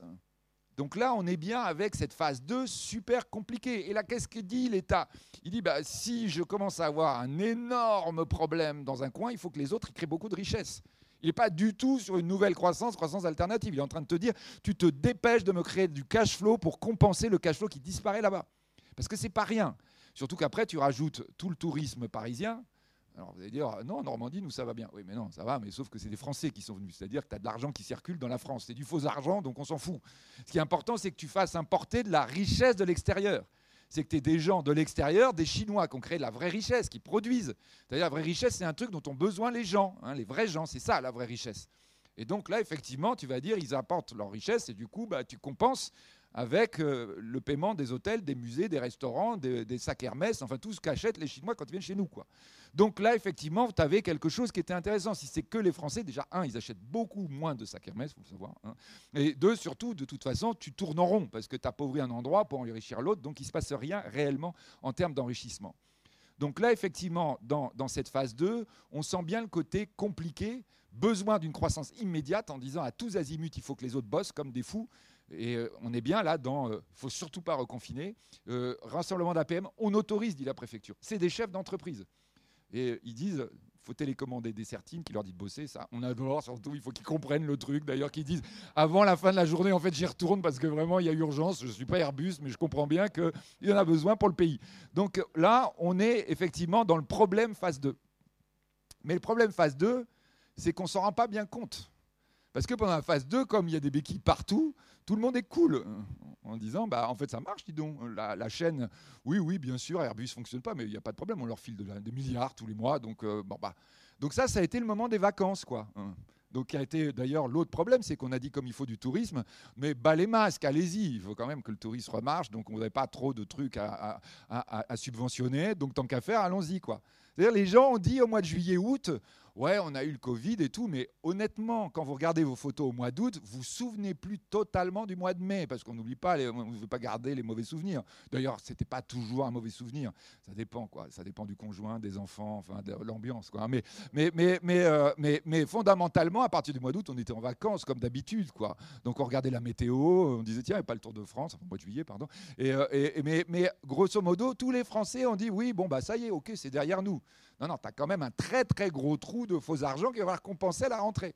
Donc là, on est bien avec cette phase 2 super compliquée. Et là, qu'est-ce que dit l'État? Il dit, bah, si je commence à avoir un énorme problème dans un coin, il faut que les autres créent beaucoup de richesses. Il n'est pas du tout sur une nouvelle croissance, croissance alternative. Il est en train de te dire, tu te dépêches de me créer du cash flow pour compenser le cash flow qui disparaît là-bas. Parce que c'est pas rien. Surtout qu'après, tu rajoutes tout le tourisme parisien, alors vous allez dire, non, Normandie, nous, ça va bien. Oui, mais non, ça va, mais sauf que c'est des Français qui sont venus. C'est-à-dire que tu as de l'argent qui circule dans la France. C'est du faux argent, donc on s'en fout. Ce qui est important, c'est que tu fasses importer de la richesse de l'extérieur. C'est que tu es des gens de l'extérieur, des Chinois qui ont créé de la vraie richesse, qui produisent. C'est-à-dire la vraie richesse, c'est un truc dont ont besoin les gens, hein, les vrais gens. C'est ça, la vraie richesse. Et donc là, effectivement, tu vas dire, ils apportent leur richesse et du coup, bah, tu compenses avec euh, le paiement des hôtels, des musées, des restaurants, des, sacs Hermès, enfin tout ce qu'achètent les Chinois quand ils viennent chez nous. Quoi. Donc là, effectivement, tu avais quelque chose qui était intéressant. Si c'est que les Français, déjà, un, ils achètent beaucoup moins de sacs Hermès, il faut le savoir. Hein. Et deux, surtout, de toute façon, tu tournes en rond parce que tu as pauvri un endroit pour enrichir l'autre, donc il ne se passe rien réellement en termes d'enrichissement. Donc là, effectivement, dans, cette phase 2, on sent bien le côté compliqué, besoin d'une croissance immédiate en disant à tous azimuts, il faut que les autres bossent comme des fous, Et euh, on est bien là dans, ne faut surtout pas reconfiner. rassemblement d'APM, on autorise, dit la préfecture. C'est des chefs d'entreprise. Et ils disent, faut télécommander des certines qui leur dit de bosser, ça. On adore, surtout, il faut qu'ils comprennent le truc. D'ailleurs, qu'ils disent avant la fin de la journée, en fait, j'y retourne parce que vraiment, il y a urgence. Je ne suis pas Airbus, mais je comprends bien qu'il y en a besoin pour le pays. Donc là, on est effectivement dans le problème phase 2. Mais le problème phase 2, c'est qu'on ne s'en rend pas bien compte. Parce que pendant la phase 2, comme il y a des béquilles partout, tout le monde est cool en disant bah en fait ça marche dis donc. La, chaîne oui oui bien sûr Airbus fonctionne pas mais il n'y a pas de problème on leur file de des milliards tous les mois donc euh, bon bah. Donc ça ça a été le moment des vacances quoi hein. donc qui a été d'ailleurs l'autre problème c'est qu'on a dit comme il faut du tourisme mais bah les masques allez-y il faut quand même que le tourisme remarche donc on n'avait pas trop de trucs à, à subventionner donc tant qu'à faire allons-y quoi. C'est-à-dire les gens ont dit au mois de juillet août ouais, on a eu le Covid et tout, mais honnêtement, quand vous regardez vos photos au mois d'août, vous vous souvenez plus totalement du mois de mai, parce qu'on n'oublie pas, on ne veut pas garder les mauvais souvenirs. D'ailleurs, ce n'était pas toujours un mauvais souvenir. Ça dépend, quoi. Ça dépend du conjoint, des enfants, enfin, de l'ambiance, quoi. Mais, mais, mais, mais, euh, mais, mais, fondamentalement, à partir du mois d'août, on était en vacances, comme d'habitude, quoi. Donc, on regardait la météo, on disait, tiens, il n'y a pas le Tour de France, enfin, mois de juillet, pardon. Et, euh, et, mais, mais grosso modo, tous les Français ont dit, oui, bon, bah, ça y est, ok, c'est derrière nous. Non, tu as quand même un très très gros trou de faux argent qui va compenser la rentrée.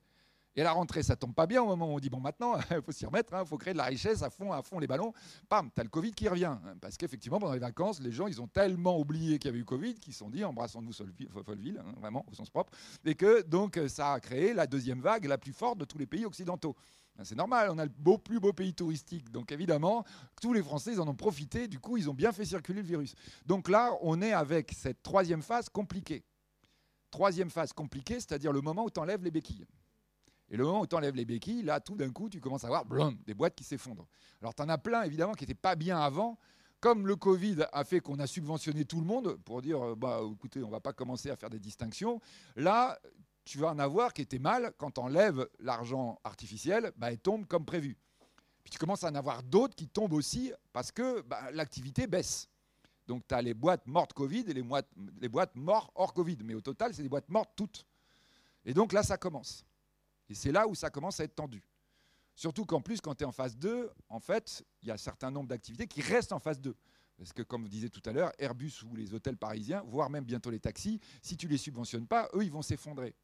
Et la rentrée, ça tombe pas bien au moment où on dit bon maintenant, <laughs> il faut s'y remettre, il hein, faut créer de la richesse à fond, à fond les ballons. Pam, tu as le Covid qui revient. Parce qu'effectivement, pendant les vacances, les gens, ils ont tellement oublié qu'il y avait eu Covid qu'ils se sont dit embrassons-nous Folleville, hein, vraiment, au sens propre. Et que donc ça a créé la deuxième vague la plus forte de tous les pays occidentaux. Ben, c'est normal, on a le plus beau pays touristique. Donc évidemment, tous les Français, en ont profité. Du coup, ils ont bien fait circuler le virus. Donc là, on est avec cette troisième phase compliquée. Troisième phase compliquée, c'est-à-dire le moment où tu enlèves les béquilles. Et le moment où tu enlèves les béquilles, là, tout d'un coup, tu commences à voir des boîtes qui s'effondrent. Alors, tu en as plein, évidemment, qui n'étaient pas bien avant. Comme le Covid a fait qu'on a subventionné tout le monde pour dire, euh, bah, écoutez, on ne va pas commencer à faire des distinctions, là, tu vas en avoir qui étaient mal. Quand tu enlèves l'argent artificiel, bah, il tombe comme prévu. Puis tu commences à en avoir d'autres qui tombent aussi parce que bah, l'activité baisse. Donc tu as les boîtes mortes Covid et les boîtes, les boîtes mortes hors Covid. Mais au total, c'est des boîtes mortes toutes. Et donc là, ça commence. Et c'est là où ça commence à être tendu. Surtout qu'en plus, quand tu es en phase 2, en fait, il y a un certain nombre d'activités qui restent en phase 2. Parce que, comme vous disiez tout à l'heure, Airbus ou les hôtels parisiens, voire même bientôt les taxis, si tu ne les subventionnes pas, eux, ils vont s'effondrer.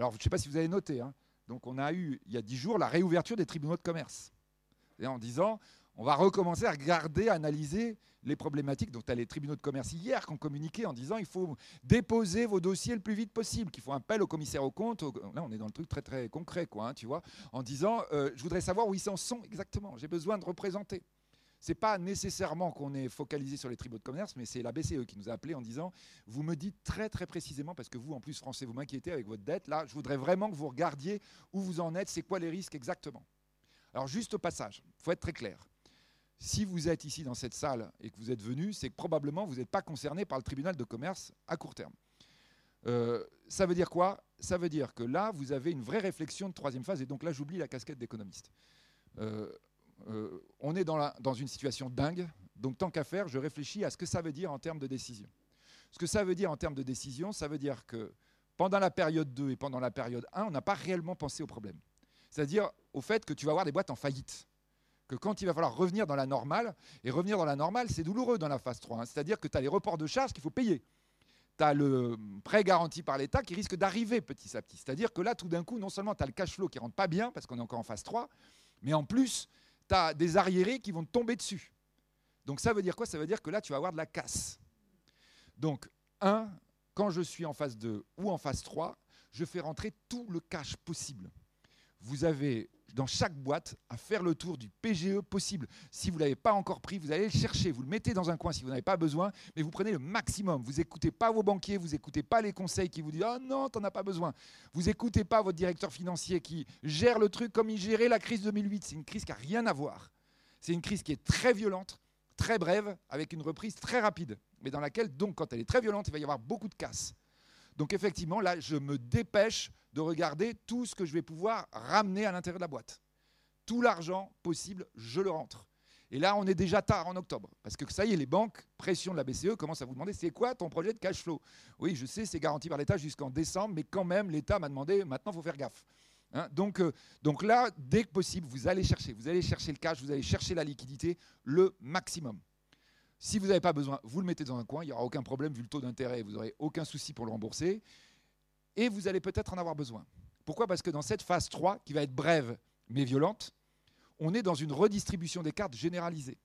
Alors, je ne sais pas si vous avez noté, hein. donc on a eu, il y a dix jours, la réouverture des tribunaux de commerce. Et en disant, on va recommencer à regarder, analyser les problématiques. Donc, tu as les tribunaux de commerce hier qui ont communiqué en disant il faut déposer vos dossiers le plus vite possible, qu'il faut un appel au commissaire au compte. Là, on est dans le truc très très concret, quoi, hein, tu vois, en disant euh, je voudrais savoir où ils en sont exactement. J'ai besoin de représenter. C'est pas nécessairement qu'on est focalisé sur les tribunaux de commerce, mais c'est la BCE qui nous a appelé en disant vous me dites très très précisément parce que vous en plus français vous m'inquiétez avec votre dette. Là, je voudrais vraiment que vous regardiez où vous en êtes, c'est quoi les risques exactement. Alors juste au passage, faut être très clair si vous êtes ici dans cette salle et que vous êtes venu, c'est que probablement vous n'êtes pas concerné par le tribunal de commerce à court terme. Euh, ça veut dire quoi? Ça veut dire que là, vous avez une vraie réflexion de troisième phase, et donc là, j'oublie la casquette d'économiste. Euh, euh, on est dans, une situation dingue, donc tant qu'à faire, je réfléchis à ce que ça veut dire en termes de décision. Ce que ça veut dire en termes de décision, ça veut dire que pendant la période 2 et pendant la période 1, on n'a pas réellement pensé au problème. C'est-à-dire au fait que tu vas avoir des boîtes en faillite que quand il va falloir revenir dans la normale, et revenir dans la normale, c'est douloureux dans la phase 3, hein. c'est-à-dire que tu as les reports de charges qu'il faut payer. Tu as le prêt garanti par l'État qui risque d'arriver petit à petit. C'est-à-dire que là, tout d'un coup, non seulement tu as le cash flow qui rentre pas bien, parce qu'on est encore en phase 3, mais en plus, tu as des arriérés qui vont te tomber dessus. Donc ça veut dire quoi? Ça veut dire que là, tu vas avoir de la casse. Donc, un, quand je suis en phase 2 ou en phase 3, je fais rentrer tout le cash possible. Vous avez dans chaque boîte à faire le tour du PGE possible. Si vous ne l'avez pas encore pris, vous allez le chercher, vous le mettez dans un coin si vous n'avez pas besoin, mais vous prenez le maximum. Vous n'écoutez pas vos banquiers, vous n'écoutez pas les conseils qui vous disent ⁇ Oh non, tu n'en as pas besoin ⁇ Vous n'écoutez pas votre directeur financier qui gère le truc comme il gérait la crise 2008. C'est une crise qui n'a rien à voir. C'est une crise qui est très violente, très brève, avec une reprise très rapide, mais dans laquelle, donc, quand elle est très violente, il va y avoir beaucoup de casse. Donc effectivement, là, je me dépêche de regarder tout ce que je vais pouvoir ramener à l'intérieur de la boîte. Tout l'argent possible, je le rentre. Et là, on est déjà tard en octobre. Parce que ça y est, les banques, pression de la BCE, commencent à vous demander c'est quoi ton projet de cash flow? Oui, je sais, c'est garanti par l'État jusqu'en décembre, mais quand même, l'État m'a demandé maintenant, il faut faire gaffe. Hein. donc, euh, donc là, dès que possible, vous allez chercher, vous allez chercher le cash, vous allez chercher la liquidité le maximum. Si vous n'avez pas besoin, vous le mettez dans un coin, il n'y aura aucun problème vu le taux d'intérêt, vous n'aurez aucun souci pour le rembourser. Et vous allez peut-être en avoir besoin. Pourquoi? Parce que dans cette phase 3, qui va être brève mais violente, on est dans une redistribution des cartes généralisée.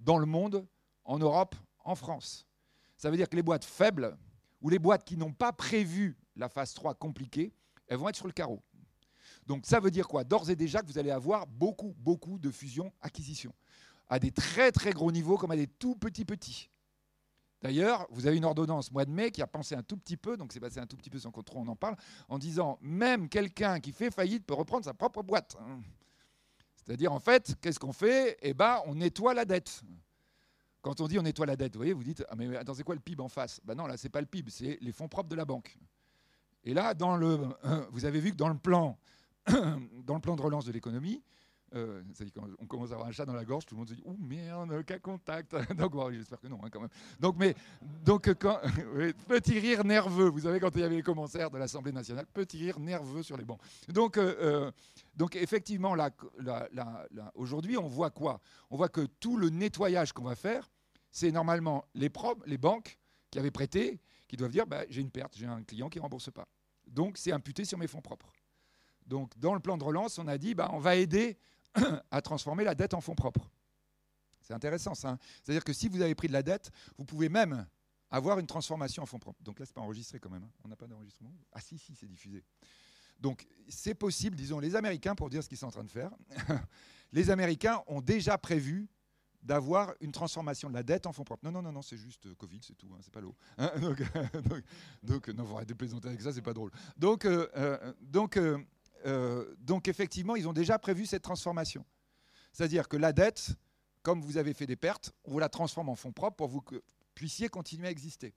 Dans le monde, en Europe, en France. Ça veut dire que les boîtes faibles, ou les boîtes qui n'ont pas prévu la phase 3 compliquée, elles vont être sur le carreau. Donc ça veut dire quoi? D'ores et déjà que vous allez avoir beaucoup, beaucoup de fusions-acquisitions, à des très très gros niveaux comme à des tout petits petits. D'ailleurs, vous avez une ordonnance mois de mai qui a pensé un tout petit peu, donc c'est passé un tout petit peu sans qu'on on en parle, en disant même quelqu'un qui fait faillite peut reprendre sa propre boîte. C'est-à-dire, en fait, qu'est-ce qu'on fait? Eh bien, on nettoie la dette. Quand on dit on nettoie la dette, vous voyez, vous dites, ah mais attends, c'est quoi le PIB en face? Ben non, là, c'est pas le PIB, c'est les fonds propres de la banque. Et là, dans le, vous avez vu que dans le plan <coughs> de relance de l'économie, euh, on commence à avoir un chat dans la gorge, tout le monde se dit « Ouh merde, quel contact <laughs> !» Donc j'espère que non, hein, quand même. Donc, mais, donc quand, <laughs> petit rire nerveux, vous savez quand il y avait les commentaires de l'Assemblée nationale, petit rire nerveux sur les bancs. Donc, euh, euh, donc effectivement, aujourd'hui, on voit quoi? On voit que tout le nettoyage qu'on va faire, c'est normalement les, les banques qui avaient prêté, qui doivent dire bah, « j'ai une perte, j'ai un client qui ne rembourse pas ». Donc c'est imputé sur mes fonds propres. Donc dans le plan de relance, on a dit bah, on va aider <coughs> à transformer la dette en fonds propres. C'est intéressant ça. Hein. C'est-à-dire que si vous avez pris de la dette, vous pouvez même avoir une transformation en fonds propres. Donc là, ce n'est pas enregistré quand même. Hein. On n'a pas d'enregistrement. Ah si, si, c'est diffusé. Donc c'est possible, disons, les Américains, pour dire ce qu'ils sont en train de faire, <laughs> les Américains ont déjà prévu d'avoir une transformation de la dette en fonds propres. Non, non, non, non, c'est juste euh, Covid, c'est tout, hein, c'est pas l'eau. <laughs> <laughs> donc, donc, non, vous arrêtez de plaisanter avec ça, c'est pas drôle. Donc, euh, euh, donc donc effectivement, ils ont déjà prévu cette transformation. C'est-à-dire que la dette, comme vous avez fait des pertes, on vous la transforme en fonds propres pour que vous puissiez continuer à exister.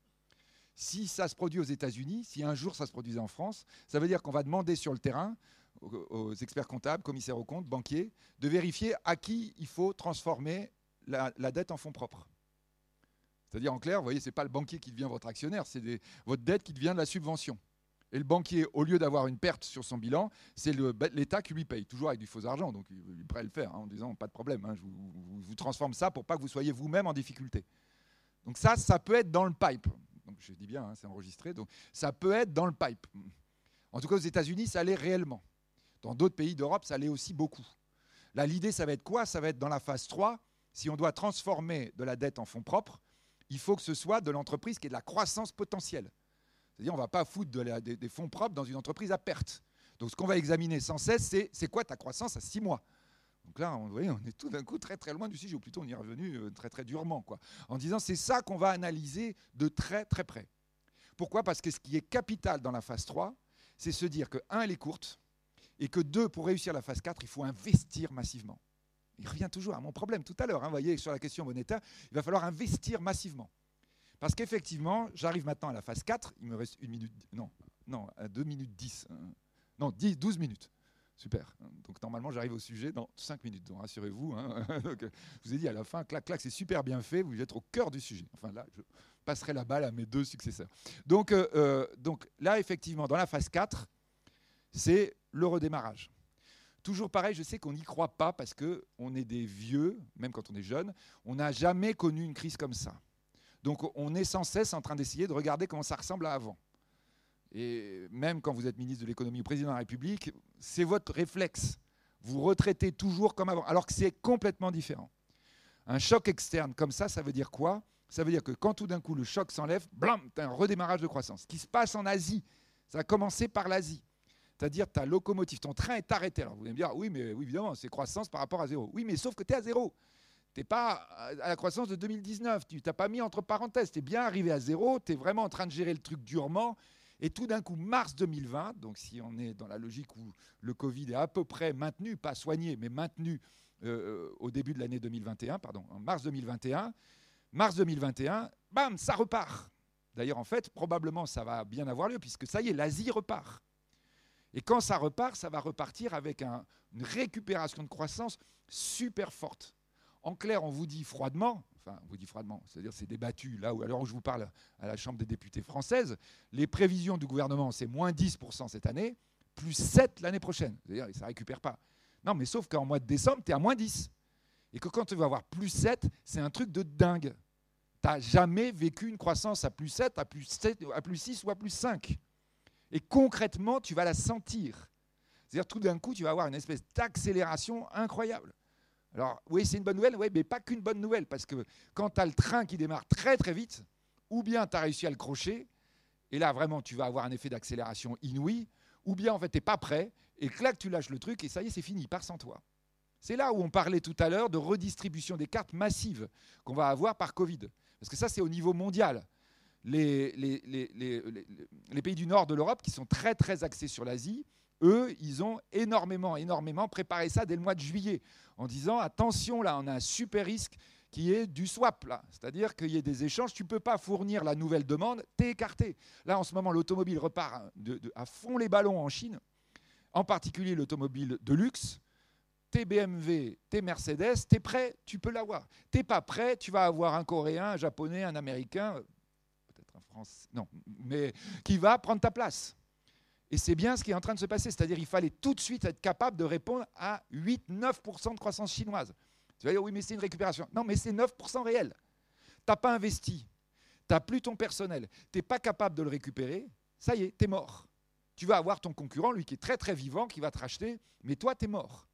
Si ça se produit aux États-Unis, si un jour ça se produisait en France, ça veut dire qu'on va demander sur le terrain aux, experts comptables, commissaires aux comptes, banquiers, de vérifier à qui il faut transformer la, dette en fonds propres. C'est-à-dire en clair, vous voyez, ce n'est pas le banquier qui devient votre actionnaire, c'est votre dette qui devient de la subvention. Et le banquier, au lieu d'avoir une perte sur son bilan, c'est l'État qui lui paye, toujours avec du faux argent. Donc il est le faire, hein, en disant pas de problème, hein, je vous, transforme ça pour pas que vous soyez vous-même en difficulté. Donc ça, ça peut être dans le pipe. Je dis bien, hein, c'est enregistré. Donc ça peut être dans le pipe. En tout cas, aux États-Unis, ça allait réellement. Dans d'autres pays d'Europe, ça allait aussi beaucoup. Là, l'idée, ça va être quoi? Ça va être dans la phase 3. Si on doit transformer de la dette en fonds propres, il faut que ce soit de l'entreprise qui ait de la croissance potentielle. C'est-à-dire, on ne va pas foutre des, fonds propres dans une entreprise à perte. Donc, ce qu'on va examiner sans cesse, c'est c'est quoi ta croissance à six mois? Donc là, on, voyez, on est tout d'un coup très très loin du sujet, ou plutôt on y est revenu euh, très très durement, quoi, en disant c'est ça qu'on va analyser de très très près. Pourquoi? Parce que ce qui est capital dans la phase 3, c'est se dire que, un, elle est courte, et que, deux, pour réussir la phase 4, il faut investir massivement. Il revient toujours à mon problème tout à l'heure, hein, vous voyez, sur la question monétaire, il va falloir investir massivement. Parce qu'effectivement, j'arrive maintenant à la phase 4, il me reste une minute, non, non, à 2 minutes 10, hein. non, 10, 12 minutes. Super. Donc normalement, j'arrive au sujet dans 5 minutes. Donc rassurez-vous. Hein. <laughs> je vous ai dit à la fin, clac, clac, c'est super bien fait. Vous êtes au cœur du sujet. Enfin là, je passerai la balle à mes deux successeurs. Donc, euh, euh, donc là, effectivement, dans la phase 4, c'est le redémarrage. Toujours pareil, je sais qu'on n'y croit pas parce qu'on est des vieux, même quand on est jeune, on n'a jamais connu une crise comme ça. Donc on est sans cesse en train d'essayer de regarder comment ça ressemble à avant. Et même quand vous êtes ministre de l'économie ou président de la République, c'est votre réflexe. Vous retraitez toujours comme avant, alors que c'est complètement différent. Un choc externe comme ça, ça veut dire quoi? Ça veut dire que quand tout d'un coup le choc s'enlève, blam, tu un redémarrage de croissance. Ce qui se passe en Asie, ça a commencé par l'Asie. C'est-à-dire ta locomotive, ton train est arrêté. Alors vous allez me dire, oui, mais oui, évidemment, c'est croissance par rapport à zéro. Oui, mais sauf que tu es à zéro. Tu n'es pas à la croissance de 2019. Tu t'as pas mis entre parenthèses. Tu es bien arrivé à zéro. Tu es vraiment en train de gérer le truc durement. Et tout d'un coup, mars 2020, donc si on est dans la logique où le Covid est à peu près maintenu, pas soigné, mais maintenu euh, au début de l'année 2021, pardon, en mars 2021, mars 2021, bam, ça repart. D'ailleurs, en fait, probablement, ça va bien avoir lieu, puisque ça y est, l'Asie repart. Et quand ça repart, ça va repartir avec une récupération de croissance super forte. En clair, on vous dit froidement, enfin, on vous dit froidement, c'est-à-dire c'est débattu, là où, alors où je vous parle à la Chambre des députés française, les prévisions du gouvernement, c'est moins 10% cette année, plus 7 l'année prochaine. C'est-à-dire, ça ne récupère pas. Non, mais sauf qu'en mois de décembre, tu es à moins 10. Et que quand tu vas avoir plus 7, c'est un truc de dingue. Tu n'as jamais vécu une croissance à plus 7, à plus, 7, à plus 6 ou à plus 5. Et concrètement, tu vas la sentir. C'est-à-dire, tout d'un coup, tu vas avoir une espèce d'accélération incroyable. Alors, oui, c'est une bonne nouvelle, oui, mais pas qu'une bonne nouvelle, parce que quand tu as le train qui démarre très très vite, ou bien tu as réussi à le crocher, et là vraiment tu vas avoir un effet d'accélération inouï, ou bien en fait tu n'es pas prêt, et clac, tu lâches le truc, et ça y est, c'est fini, part sans toi. C'est là où on parlait tout à l'heure de redistribution des cartes massives qu'on va avoir par Covid. Parce que ça, c'est au niveau mondial. Les pays du nord de l'Europe, qui sont très très axés sur l'Asie, eux, ils ont énormément, énormément préparé ça dès le mois de juillet, en disant attention, là, on a un super risque qui est du swap. C'est-à-dire qu'il y ait des échanges, tu ne peux pas fournir la nouvelle demande, tu es écarté. Là, en ce moment, l'automobile repart à fond les ballons en Chine, en particulier l'automobile de luxe. T'es BMW, t'es Mercedes, t'es prêt, tu peux l'avoir. T'es pas prêt, tu vas avoir un Coréen, un Japonais, un Américain, peut-être un Français, non, mais qui va prendre ta place. Et c'est bien ce qui est en train de se passer. C'est-à-dire qu'il fallait tout de suite être capable de répondre à 8-9% de croissance chinoise. Tu vas dire, oui, mais c'est une récupération. Non, mais c'est 9% réel. Tu n'as pas investi. Tu n'as plus ton personnel. Tu n'es pas capable de le récupérer. Ça y est, tu es mort. Tu vas avoir ton concurrent, lui qui est très très vivant, qui va te racheter, mais toi, tu es mort.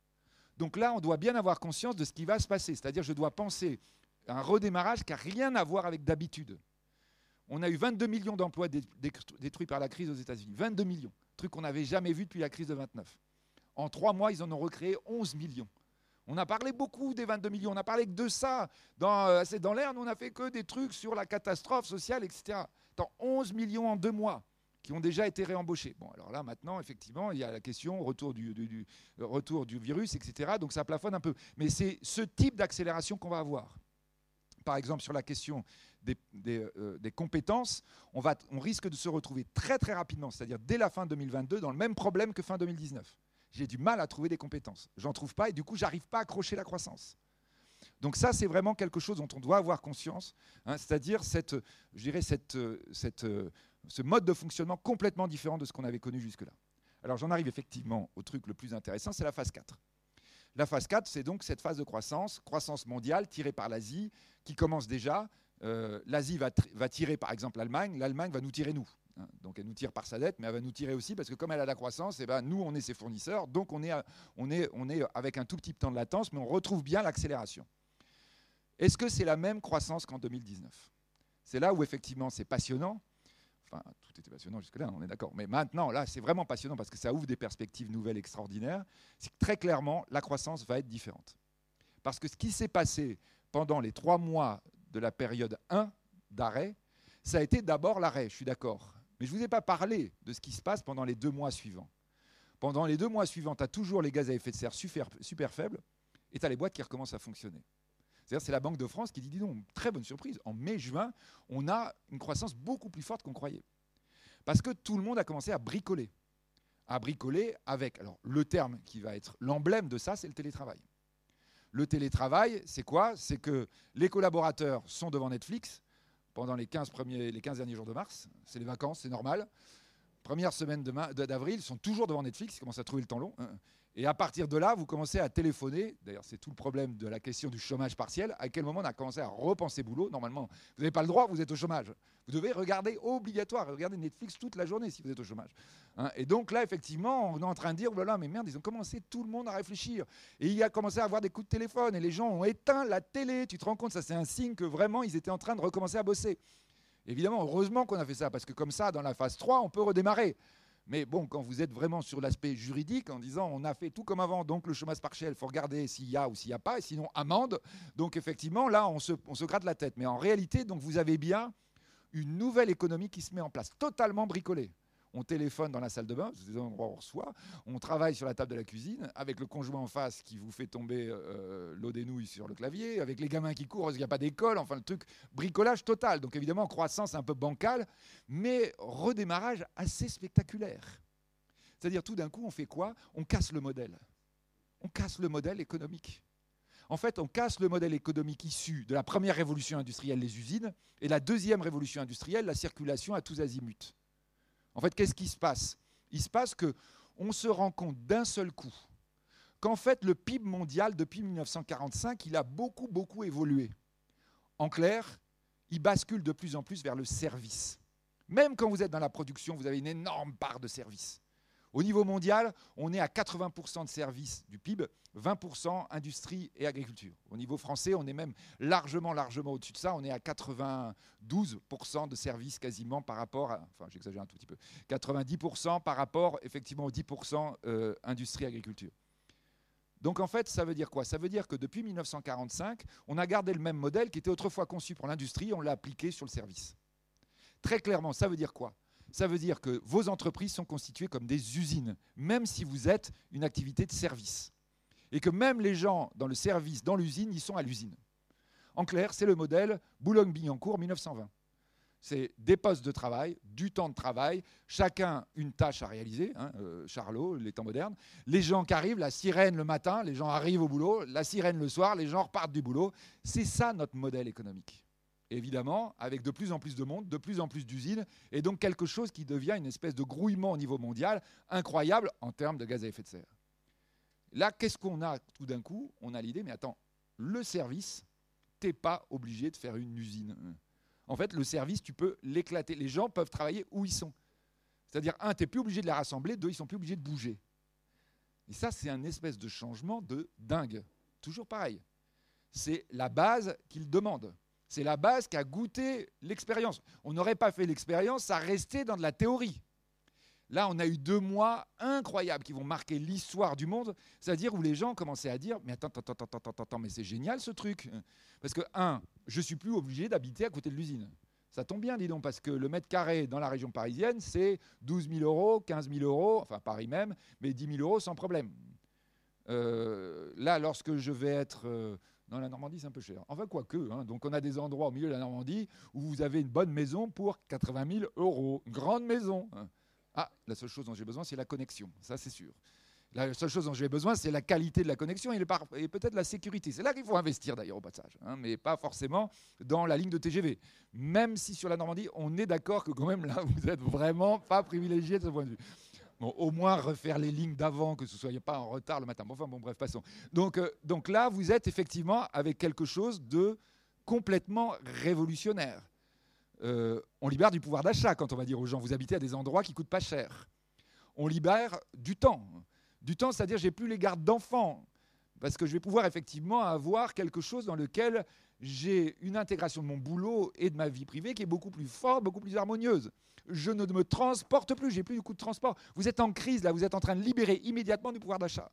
Donc là, on doit bien avoir conscience de ce qui va se passer. C'est-à-dire, je dois penser à un redémarrage qui n'a rien à voir avec d'habitude. On a eu 22 millions d'emplois détruits par la crise aux États-Unis. 22 millions truc qu'on n'avait jamais vu depuis la crise de 29. En trois mois, ils en ont recréé 11 millions. On a parlé beaucoup des 22 millions, on a parlé que de ça. Dans, euh, c'est dans l'air, on n'a fait que des trucs sur la catastrophe sociale, etc. Dans 11 millions en deux mois qui ont déjà été réembauchés. Bon, alors là, maintenant, effectivement, il y a la question retour du, du, retour du virus, etc. Donc ça plafonne un peu. Mais c'est ce type d'accélération qu'on va avoir. Par exemple, sur la question euh, des, compétences, on, va, on risque de se retrouver très très rapidement, c'est-à-dire dès la fin 2022, dans le même problème que fin 2019. J'ai du mal à trouver des compétences. J'en trouve pas et du coup, j'arrive pas à accrocher la croissance. Donc ça, c'est vraiment quelque chose dont on doit avoir conscience, hein, c'est-à-dire cette, cette, ce mode de fonctionnement complètement différent de ce qu'on avait connu jusque-là. Alors j'en arrive effectivement au truc le plus intéressant, c'est la phase 4. La phase 4, c'est donc cette phase de croissance, croissance mondiale tirée par l'Asie, qui commence déjà euh, l'Asie va, tirer par exemple l'Allemagne, l'Allemagne va nous tirer nous. Hein. Donc elle nous tire par sa dette, mais elle va nous tirer aussi parce que comme elle a la croissance, et eh ben, nous on est ses fournisseurs, donc on est, on, est, on est avec un tout petit temps de latence, mais on retrouve bien l'accélération. Est-ce que c'est la même croissance qu'en 2019 C'est là où effectivement c'est passionnant. Tout était passionnant jusque-là, on est d'accord. Mais maintenant, là, c'est vraiment passionnant parce que ça ouvre des perspectives nouvelles extraordinaires. C'est que très clairement, la croissance va être différente. Parce que ce qui s'est passé pendant les trois mois de la période 1 d'arrêt, ça a été d'abord l'arrêt, je suis d'accord. Mais je ne vous ai pas parlé de ce qui se passe pendant les deux mois suivants. Pendant les deux mois suivants, tu as toujours les gaz à effet de serre super, super faibles et tu as les boîtes qui recommencent à fonctionner. C'est-à-dire c'est la Banque de France qui dit, dis donc, très bonne surprise, en mai-juin, on a une croissance beaucoup plus forte qu'on croyait. Parce que tout le monde a commencé à bricoler. À bricoler avec, alors le terme qui va être l'emblème de ça, c'est le télétravail. Le télétravail, c'est quoi? C'est que les collaborateurs sont devant Netflix pendant les 15, premiers, les 15 derniers jours de mars. C'est les vacances, c'est normal. Première semaine d'avril, ils sont toujours devant Netflix, ils commencent à trouver le temps long. Et à partir de là, vous commencez à téléphoner. D'ailleurs, c'est tout le problème de la question du chômage partiel. À quel moment on a commencé à repenser boulot Normalement, vous n'avez pas le droit, vous êtes au chômage. Vous devez regarder obligatoire, regarder Netflix toute la journée si vous êtes au chômage. Hein. et donc là, effectivement, on est en train de dire, voilà, mais merde, ils ont commencé tout le monde à réfléchir. Et il a commencé à avoir des coups de téléphone et les gens ont éteint la télé. Tu te rends compte, ça c'est un signe que vraiment, ils étaient en train de recommencer à bosser. Évidemment, heureusement qu'on a fait ça, parce que comme ça, dans la phase 3, on peut redémarrer. Mais bon, quand vous êtes vraiment sur l'aspect juridique, en disant on a fait tout comme avant, donc le chômage partiel, il faut regarder s'il y a ou s'il n'y a pas, et sinon amende. Donc effectivement, là, on se, on se gratte la tête. Mais en réalité, donc vous avez bien une nouvelle économie qui se met en place, totalement bricolée on téléphone dans la salle de bain, c'est des endroits où on reçoit, on travaille sur la table de la cuisine, avec le conjoint en face qui vous fait tomber euh, l'eau des nouilles sur le clavier, avec les gamins qui courent parce qu'il n'y a pas d'école, enfin le truc, bricolage total. Donc évidemment, croissance un peu bancale, mais redémarrage assez spectaculaire. C'est-à-dire tout d'un coup, on fait quoi? On casse le modèle. On casse le modèle économique. En fait, on casse le modèle économique issu de la première révolution industrielle, les usines, et la deuxième révolution industrielle, la circulation à tous azimuts. En fait, qu'est-ce qui se passe? Il se passe que on se rend compte d'un seul coup qu'en fait, le PIB mondial, depuis 1945, il a beaucoup, beaucoup évolué. En clair, il bascule de plus en plus vers le service. Même quand vous êtes dans la production, vous avez une énorme part de service. Au niveau mondial, on est à 80% de services du PIB, 20% industrie et agriculture. Au niveau français, on est même largement, largement au-dessus de ça. On est à 92% de services quasiment par rapport à, enfin j'exagère un tout petit peu, 90% par rapport effectivement aux 10% euh, industrie-agriculture. Donc en fait, ça veut dire quoi? Ça veut dire que depuis 1945, on a gardé le même modèle qui était autrefois conçu pour l'industrie, on l'a appliqué sur le service. Très clairement, ça veut dire quoi? Ça veut dire que vos entreprises sont constituées comme des usines, même si vous êtes une activité de service. Et que même les gens dans le service, dans l'usine, ils sont à l'usine. En clair, c'est le modèle Boulogne-Billancourt 1920. C'est des postes de travail, du temps de travail, chacun une tâche à réaliser, hein, euh, Charlot, les temps modernes. Les gens qui arrivent, la sirène le matin, les gens arrivent au boulot, la sirène le soir, les gens repartent du boulot. C'est ça notre modèle économique évidemment, avec de plus en plus de monde, de plus en plus d'usines, et donc quelque chose qui devient une espèce de grouillement au niveau mondial incroyable en termes de gaz à effet de serre. Là, qu'est-ce qu'on a tout d'un coup? On a l'idée, mais attends, le service, t'es pas obligé de faire une usine. En fait, le service, tu peux l'éclater. Les gens peuvent travailler où ils sont. C'est-à-dire, un, tu n'es plus obligé de les rassembler, deux, ils sont plus obligés de bouger. Et ça, c'est un espèce de changement de dingue. Toujours pareil. C'est la base qu'ils demandent. C'est la base qui a goûté l'expérience. On n'aurait pas fait l'expérience, ça restait dans de la théorie. Là, on a eu deux mois incroyables qui vont marquer l'histoire du monde, c'est-à-dire où les gens commençaient à dire Mais attends, attends, attends, attends, attends, mais c'est génial ce truc. Parce que, un, je suis plus obligé d'habiter à côté de l'usine. Ça tombe bien, dis donc, parce que le mètre carré dans la région parisienne, c'est 12 000 euros, 15 000 euros, enfin Paris même, mais 10 000 euros sans problème. Euh, là, lorsque je vais être dans la Normandie, c'est un peu cher. Enfin, quoique. Hein. Donc, on a des endroits au milieu de la Normandie où vous avez une bonne maison pour 80 000 euros. grande maison. Hein. Ah, la seule chose dont j'ai besoin, c'est la connexion. Ça, c'est sûr. La seule chose dont j'ai besoin, c'est la qualité de la connexion et, peut-être la sécurité. C'est là qu'il faut investir d'ailleurs au passage, hein, mais pas forcément dans la ligne de TGV. Même si sur la Normandie, on est d'accord que quand même là, vous êtes vraiment pas privilégié de ce point de vue au moins refaire les lignes d'avant, que ce ne soit pas en retard le matin. Enfin, bon, bref, passons. Donc, euh, donc là, vous êtes effectivement avec quelque chose de complètement révolutionnaire. Euh, on libère du pouvoir d'achat quand on va dire aux gens, vous habitez à des endroits qui coûtent pas cher. On libère du temps. Du temps, c'est-à-dire j'ai plus les gardes d'enfants, parce que je vais pouvoir effectivement avoir quelque chose dans lequel j'ai une intégration de mon boulot et de ma vie privée qui est beaucoup plus forte, beaucoup plus harmonieuse je ne me transporte plus, j'ai plus du coup de transport. Vous êtes en crise là, vous êtes en train de libérer immédiatement du pouvoir d'achat.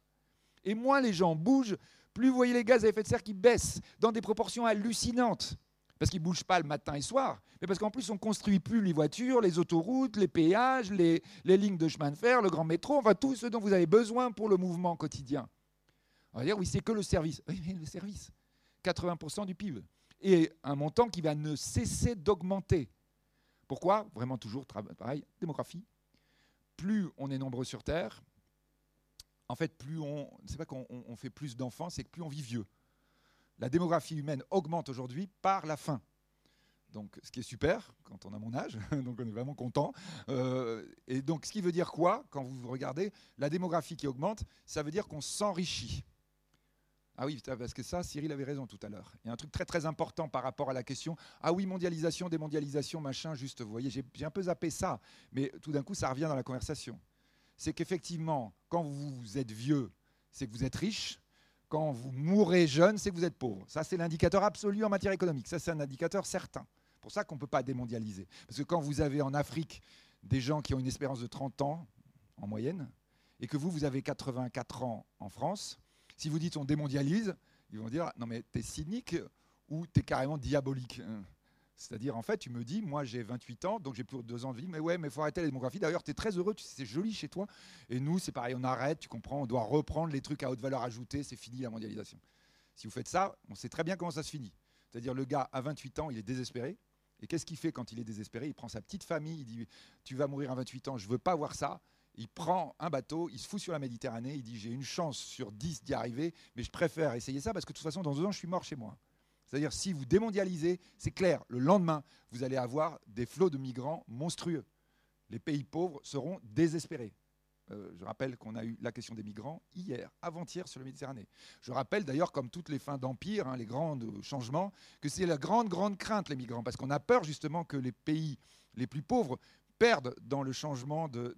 Et moins les gens bougent, plus vous voyez les gaz à effet de serre qui baissent dans des proportions hallucinantes. Parce qu'ils ne bougent pas le matin et soir, mais parce qu'en plus on ne construit plus les voitures, les autoroutes, les péages, les, lignes de chemin de fer, le grand métro, enfin tout ce dont vous avez besoin pour le mouvement quotidien. On va dire oui, c'est que le service. Oui, mais le service, 80% du PIB. Et un montant qui va ne cesser d'augmenter. Pourquoi? Vraiment toujours pareil, démographie. Plus on est nombreux sur Terre, en fait, plus on, c'est pas qu'on fait plus d'enfants, c'est que plus on vit vieux. La démographie humaine augmente aujourd'hui par la faim. Donc, ce qui est super quand on a mon âge, <laughs> donc on est vraiment content. Euh, et donc, ce qui veut dire quoi? Quand vous regardez la démographie qui augmente, ça veut dire qu'on s'enrichit. Ah oui, parce que ça, Cyril avait raison tout à l'heure. Il y a un truc très très important par rapport à la question. Ah oui, mondialisation, démondialisation, machin, juste, vous voyez, j'ai un peu zappé ça, mais tout d'un coup, ça revient dans la conversation. C'est qu'effectivement, quand vous êtes vieux, c'est que vous êtes riche. Quand vous mourrez jeune, c'est que vous êtes pauvre. Ça, c'est l'indicateur absolu en matière économique. Ça, c'est un indicateur certain. Pour ça qu'on ne peut pas démondialiser. Parce que quand vous avez en Afrique des gens qui ont une espérance de 30 ans en moyenne, et que vous, vous avez 84 ans en France, si vous dites on démondialise, ils vont dire non mais t'es cynique ou t'es carrément diabolique. C'est-à-dire, en fait, tu me dis, moi j'ai 28 ans, donc j'ai plus de deux ans de vie, mais ouais, mais il faut arrêter la démographie. D'ailleurs, tu es très heureux, c'est joli chez toi. Et nous, c'est pareil, on arrête, tu comprends, on doit reprendre les trucs à haute valeur ajoutée, c'est fini la mondialisation. Si vous faites ça, on sait très bien comment ça se finit. C'est-à-dire, le gars à 28 ans, il est désespéré. Et qu'est-ce qu'il fait quand il est désespéré? Il prend sa petite famille, il dit, tu vas mourir à 28 ans, je veux pas voir ça il prend un bateau, il se fout sur la Méditerranée, il dit j'ai une chance sur 10 d'y arriver, mais je préfère essayer ça parce que de toute façon, dans deux ans, je suis mort chez moi. C'est-à-dire, si vous démondialisez, c'est clair, le lendemain, vous allez avoir des flots de migrants monstrueux. Les pays pauvres seront désespérés. Euh, je rappelle qu'on a eu la question des migrants hier, avant-hier sur la Méditerranée. Je rappelle d'ailleurs, comme toutes les fins d'empire, hein, les grands changements, que c'est la grande, grande crainte, les migrants, parce qu'on a peur justement que les pays les plus pauvres perdent dans le changement de,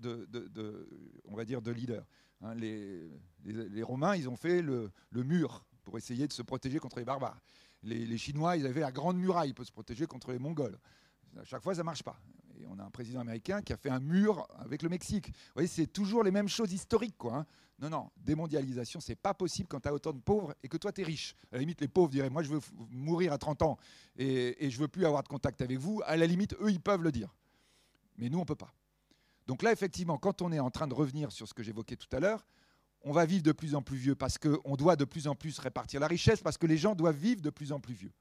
on va dire, de leader. Hein, les, Romains, ils ont fait le, mur pour essayer de se protéger contre les barbares. Les, Chinois, ils avaient la grande muraille pour se protéger contre les Mongols. À chaque fois, ça ne marche pas on a un président américain qui a fait un mur avec le Mexique. Vous voyez, c'est toujours les mêmes choses historiques. Quoi, hein. Non, non, démondialisation, c'est pas possible quand tu as autant de pauvres et que toi, tu es riche. À la limite, les pauvres diraient, moi, je veux mourir à 30 ans et, et je veux plus avoir de contact avec vous. À la limite, eux, ils peuvent le dire. Mais nous, on peut pas. Donc là, effectivement, quand on est en train de revenir sur ce que j'évoquais tout à l'heure, on va vivre de plus en plus vieux parce qu'on doit de plus en plus répartir la richesse, parce que les gens doivent vivre de plus en plus vieux.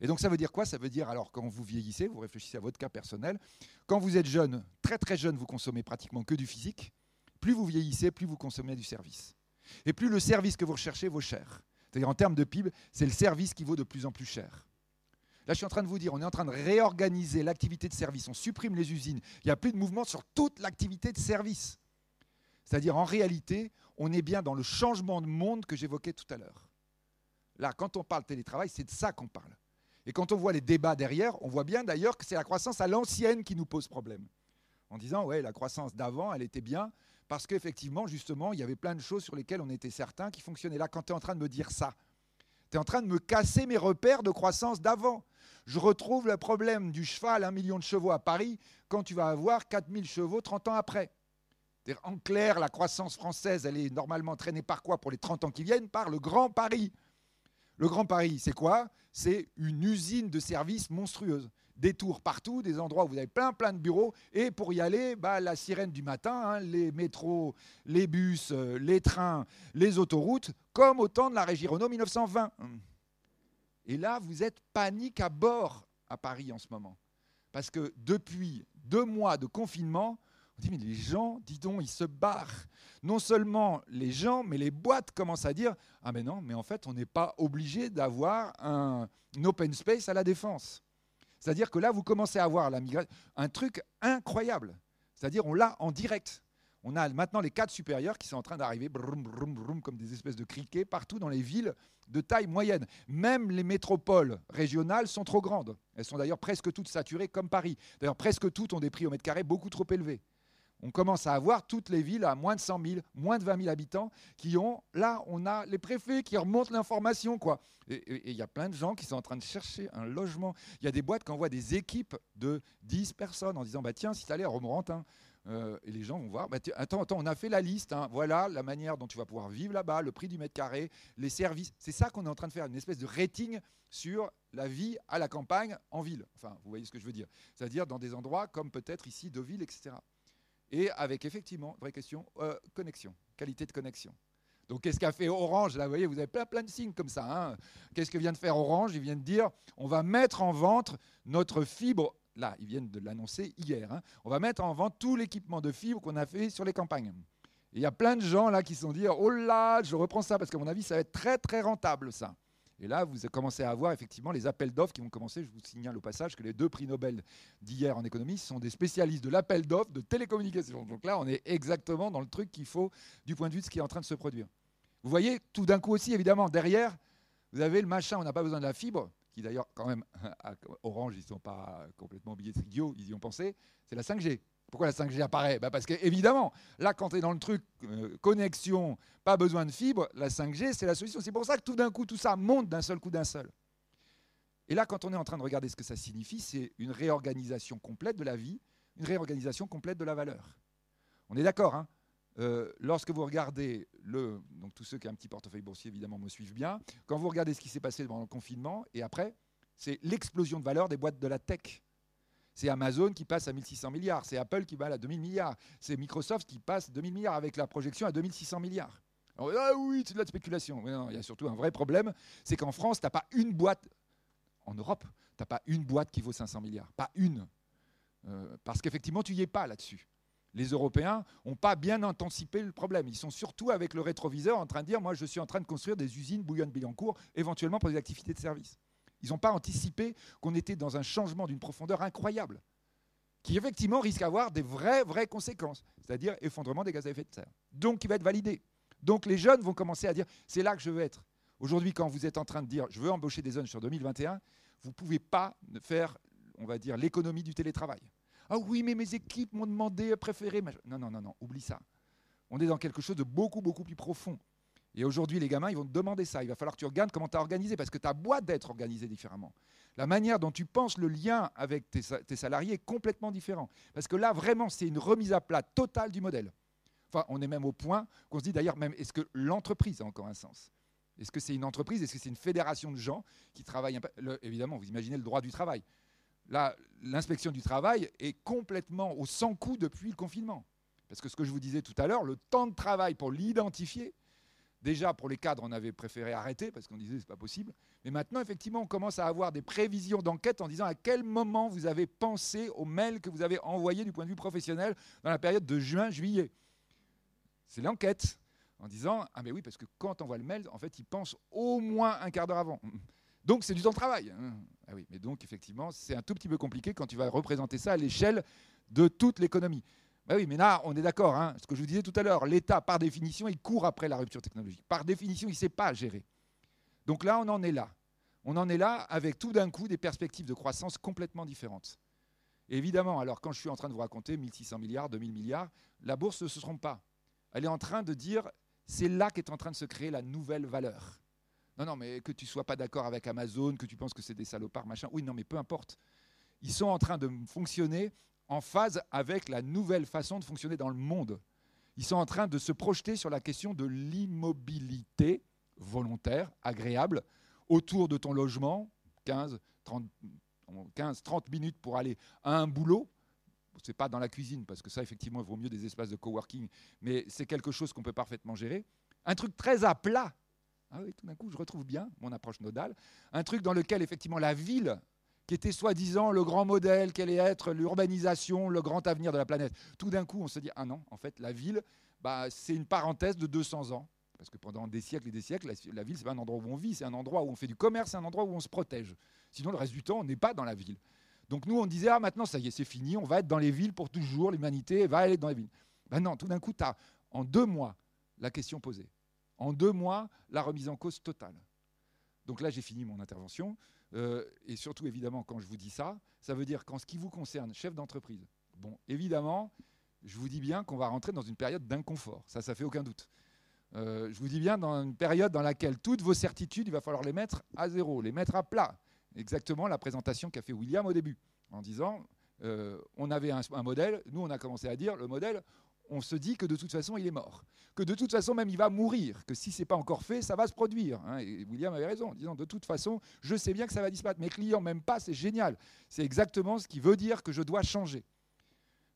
Et donc ça veut dire quoi? Ça veut dire, alors quand vous vieillissez, vous réfléchissez à votre cas personnel, quand vous êtes jeune, très très jeune, vous consommez pratiquement que du physique, plus vous vieillissez, plus vous consommez du service. Et plus le service que vous recherchez vaut cher. C'est-à-dire en termes de PIB, c'est le service qui vaut de plus en plus cher. Là, je suis en train de vous dire, on est en train de réorganiser l'activité de service, on supprime les usines, il n'y a plus de mouvement sur toute l'activité de service. C'est-à-dire, en réalité, on est bien dans le changement de monde que j'évoquais tout à l'heure. Là, quand on parle télétravail, c'est de ça qu'on parle. Et quand on voit les débats derrière, on voit bien d'ailleurs que c'est la croissance à l'ancienne qui nous pose problème. En disant, ouais, la croissance d'avant, elle était bien, parce qu'effectivement, justement, il y avait plein de choses sur lesquelles on était certain qui fonctionnaient. Là, quand tu es en train de me dire ça, tu es en train de me casser mes repères de croissance d'avant. Je retrouve le problème du cheval, un million de chevaux à Paris, quand tu vas avoir 4000 chevaux 30 ans après. En clair, la croissance française, elle est normalement traînée par quoi pour les 30 ans qui viennent? Par le Grand Paris. Le Grand Paris, c'est quoi? C'est une usine de services monstrueuse. Des tours partout, des endroits où vous avez plein plein de bureaux. Et pour y aller, bah, la sirène du matin, hein, les métros, les bus, euh, les trains, les autoroutes, comme au temps de la Régie Renault 1920. Et là, vous êtes panique à bord à Paris en ce moment. Parce que depuis deux mois de confinement, on dit, mais les gens, dis donc, ils se barrent. Non seulement les gens, mais les boîtes commencent à dire, ah mais non, mais en fait, on n'est pas obligé d'avoir un, open space à la défense. C'est-à-dire que là, vous commencez à avoir la migration, un truc incroyable. C'est-à-dire, on l'a en direct. On a maintenant les cadres supérieurs qui sont en train d'arriver, comme des espèces de criquets, partout dans les villes de taille moyenne. Même les métropoles régionales sont trop grandes. Elles sont d'ailleurs presque toutes saturées comme Paris. D'ailleurs, presque toutes ont des prix au mètre carré beaucoup trop élevés on commence à avoir toutes les villes à moins de 100 000, moins de 20 000 habitants qui ont, là, on a les préfets qui remontent l'information, quoi. Et il y a plein de gens qui sont en train de chercher un logement. Il y a des boîtes qui envoient des équipes de 10 personnes en disant, bah tiens, si tu allais à Romorantin, euh, et les gens vont voir, bah, attends, attends, on a fait la liste, hein. voilà la manière dont tu vas pouvoir vivre là-bas, le prix du mètre carré, les services. C'est ça qu'on est en train de faire, une espèce de rating sur la vie à la campagne en ville. Enfin, vous voyez ce que je veux dire. C'est-à-dire dans des endroits comme peut-être ici Deauville, etc et avec effectivement, vraie question, euh, connexion, qualité de connexion. Donc qu'est-ce qu'a fait Orange? Là, vous voyez, vous avez plein, de signes comme ça. Hein. Qu'est-ce que vient de faire Orange? Il vient de dire, on va mettre en vente notre fibre. Là, ils viennent de l'annoncer hier. Hein. On va mettre en vente tout l'équipement de fibre qu'on a fait sur les campagnes. il y a plein de gens là qui se sont dit, oh là, je reprends ça parce qu'à mon avis, ça va être très très rentable ça. Et là, vous commencez à avoir effectivement les appels d'offres qui vont commencer. Je vous signale au passage que les deux prix Nobel d'hier en économie sont des spécialistes de l'appel d'offres de télécommunications. Donc là, on est exactement dans le truc qu'il faut du point de vue de ce qui est en train de se produire. Vous voyez, tout d'un coup aussi, évidemment, derrière, vous avez le machin, on n'a pas besoin de la fibre, qui d'ailleurs, quand même, <laughs> Orange, ils ne sont pas complètement oubliés de idiots, ils y ont pensé, c'est la 5G. Pourquoi la 5G apparaît? Bah Parce qu'évidemment, là, quand tu es dans le truc euh, connexion, pas besoin de fibre, la 5G, c'est la solution. C'est pour ça que tout d'un coup, tout ça monte d'un seul coup d'un seul. Et là, quand on est en train de regarder ce que ça signifie, c'est une réorganisation complète de la vie, une réorganisation complète de la valeur. On est d'accord, hein? Euh, lorsque vous regardez le, donc tous ceux qui ont un petit portefeuille boursier évidemment me suivent bien, quand vous regardez ce qui s'est passé pendant le confinement et après, c'est l'explosion de valeur des boîtes de la tech. C'est Amazon qui passe à 1600 milliards, c'est Apple qui va à 2000 milliards, c'est Microsoft qui passe 2000 milliards avec la projection à 2600 milliards. ah oui, c'est de la spéculation. il y a surtout un vrai problème, c'est qu'en France, tu n'as pas une boîte, en Europe, tu n'as pas une boîte qui vaut 500 milliards, pas une. Euh, parce qu'effectivement, tu n'y es pas là-dessus. Les Européens n'ont pas bien anticipé le problème. Ils sont surtout avec le rétroviseur en train de dire, moi, je suis en train de construire des usines bouillonne-billancourt, éventuellement pour des activités de service. Ils n'ont pas anticipé qu'on était dans un changement d'une profondeur incroyable, qui effectivement risque d'avoir des vraies, vraies conséquences, c'est-à-dire effondrement des gaz à effet de serre. Donc, il va être validé. Donc, les jeunes vont commencer à dire c'est là que je veux être. Aujourd'hui, quand vous êtes en train de dire je veux embaucher des jeunes sur 2021, vous ne pouvez pas faire, on va dire, l'économie du télétravail. Ah oui, mais mes équipes m'ont demandé préféré. Non, non, non, non, oublie ça. On est dans quelque chose de beaucoup, beaucoup plus profond. Et aujourd'hui, les gamins, ils vont te demander ça. Il va falloir que tu regardes comment tu as organisé, parce que ta boîte d'être organisée différemment. La manière dont tu penses le lien avec tes, salariés est complètement différent. Parce que là, vraiment, c'est une remise à plat totale du modèle. Enfin, on est même au point qu'on se dit d'ailleurs, même, est-ce que l'entreprise a encore un sens? Est-ce que c'est une entreprise? Est-ce que c'est une fédération de gens qui travaillent Évidemment, vous imaginez le droit du travail. Là, l'inspection du travail est complètement au sans-coup depuis le confinement. Parce que ce que je vous disais tout à l'heure, le temps de travail pour l'identifier, déjà pour les cadres, on avait préféré arrêter parce qu'on disait c'est pas possible. Mais maintenant, effectivement, on commence à avoir des prévisions d'enquête en disant à quel moment vous avez pensé au mail que vous avez envoyé du point de vue professionnel dans la période de juin-juillet. C'est l'enquête en disant ah mais oui parce que quand on voit le mail, en fait, il pense au moins un quart d'heure avant. <laughs> Donc c'est du temps de travail. Hein. Ah oui, mais donc effectivement, c'est un tout petit peu compliqué quand tu vas représenter ça à l'échelle de toute l'économie. Bah oui, mais là, on est d'accord. Hein. ce que je vous disais tout à l'heure, l'État, par définition, il court après la rupture technologique. Par définition, il ne sait pas gérer. Donc là, on en est là. On en est là avec tout d'un coup des perspectives de croissance complètement différentes. évidemment, alors quand je suis en train de vous raconter 1600 milliards, 2000 milliards, la bourse ne se trompe pas. Elle est en train de dire, c'est là qu'est en train de se créer la nouvelle valeur. Non, non, mais que tu sois pas d'accord avec Amazon, que tu penses que c'est des salopards, machin. Oui, non, mais peu importe. Ils sont en train de fonctionner en phase avec la nouvelle façon de fonctionner dans le monde. Ils sont en train de se projeter sur la question de l'immobilité volontaire, agréable, autour de ton logement, 15, 30, 15, 30 minutes pour aller à un boulot. Ce n'est pas dans la cuisine, parce que ça, effectivement, vaut mieux des espaces de coworking, mais c'est quelque chose qu'on peut parfaitement gérer. Un truc très à plat. Ah oui, tout d'un coup, je retrouve bien mon approche nodale. Un truc dans lequel, effectivement, la ville qui était soi-disant le grand modèle, qu'elle allait être l'urbanisation, le grand avenir de la planète. Tout d'un coup, on se dit, ah non, en fait, la ville, bah, c'est une parenthèse de 200 ans. Parce que pendant des siècles et des siècles, la, ville, ce n'est pas un endroit où on vit, c'est un endroit où on fait du commerce, c'est un endroit où on se protège. Sinon, le reste du temps, on n'est pas dans la ville. Donc nous, on disait, ah maintenant, ça y est, c'est fini, on va être dans les villes pour toujours, l'humanité va aller dans les villes. Ben non, tout d'un coup, tu as en deux mois la question posée. En deux mois, la remise en cause totale. Donc là, j'ai fini mon intervention. Euh, et surtout, évidemment, quand je vous dis ça, ça veut dire qu'en ce qui vous concerne, chef d'entreprise, bon, évidemment, je vous dis bien qu'on va rentrer dans une période d'inconfort. Ça, ça fait aucun doute. Euh, je vous dis bien dans une période dans laquelle toutes vos certitudes, il va falloir les mettre à zéro, les mettre à plat. Exactement la présentation qu'a fait William au début, en disant euh, on avait un, modèle, nous on a commencé à dire le modèle, on se dit que de toute façon, il est mort. Que de toute façon, même, il va mourir. Que si ce n'est pas encore fait, ça va se produire. Hein. Et William avait raison en disant, de toute façon, je sais bien que ça va disparaître. Mes clients m'aiment pas, c'est génial. C'est exactement ce qui veut dire que je dois changer.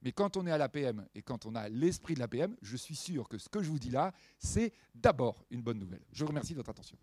Mais quand on est à l'APM et quand on a l'esprit de l'APM, je suis sûr que ce que je vous dis là, c'est d'abord une bonne nouvelle. Je vous remercie de votre attention.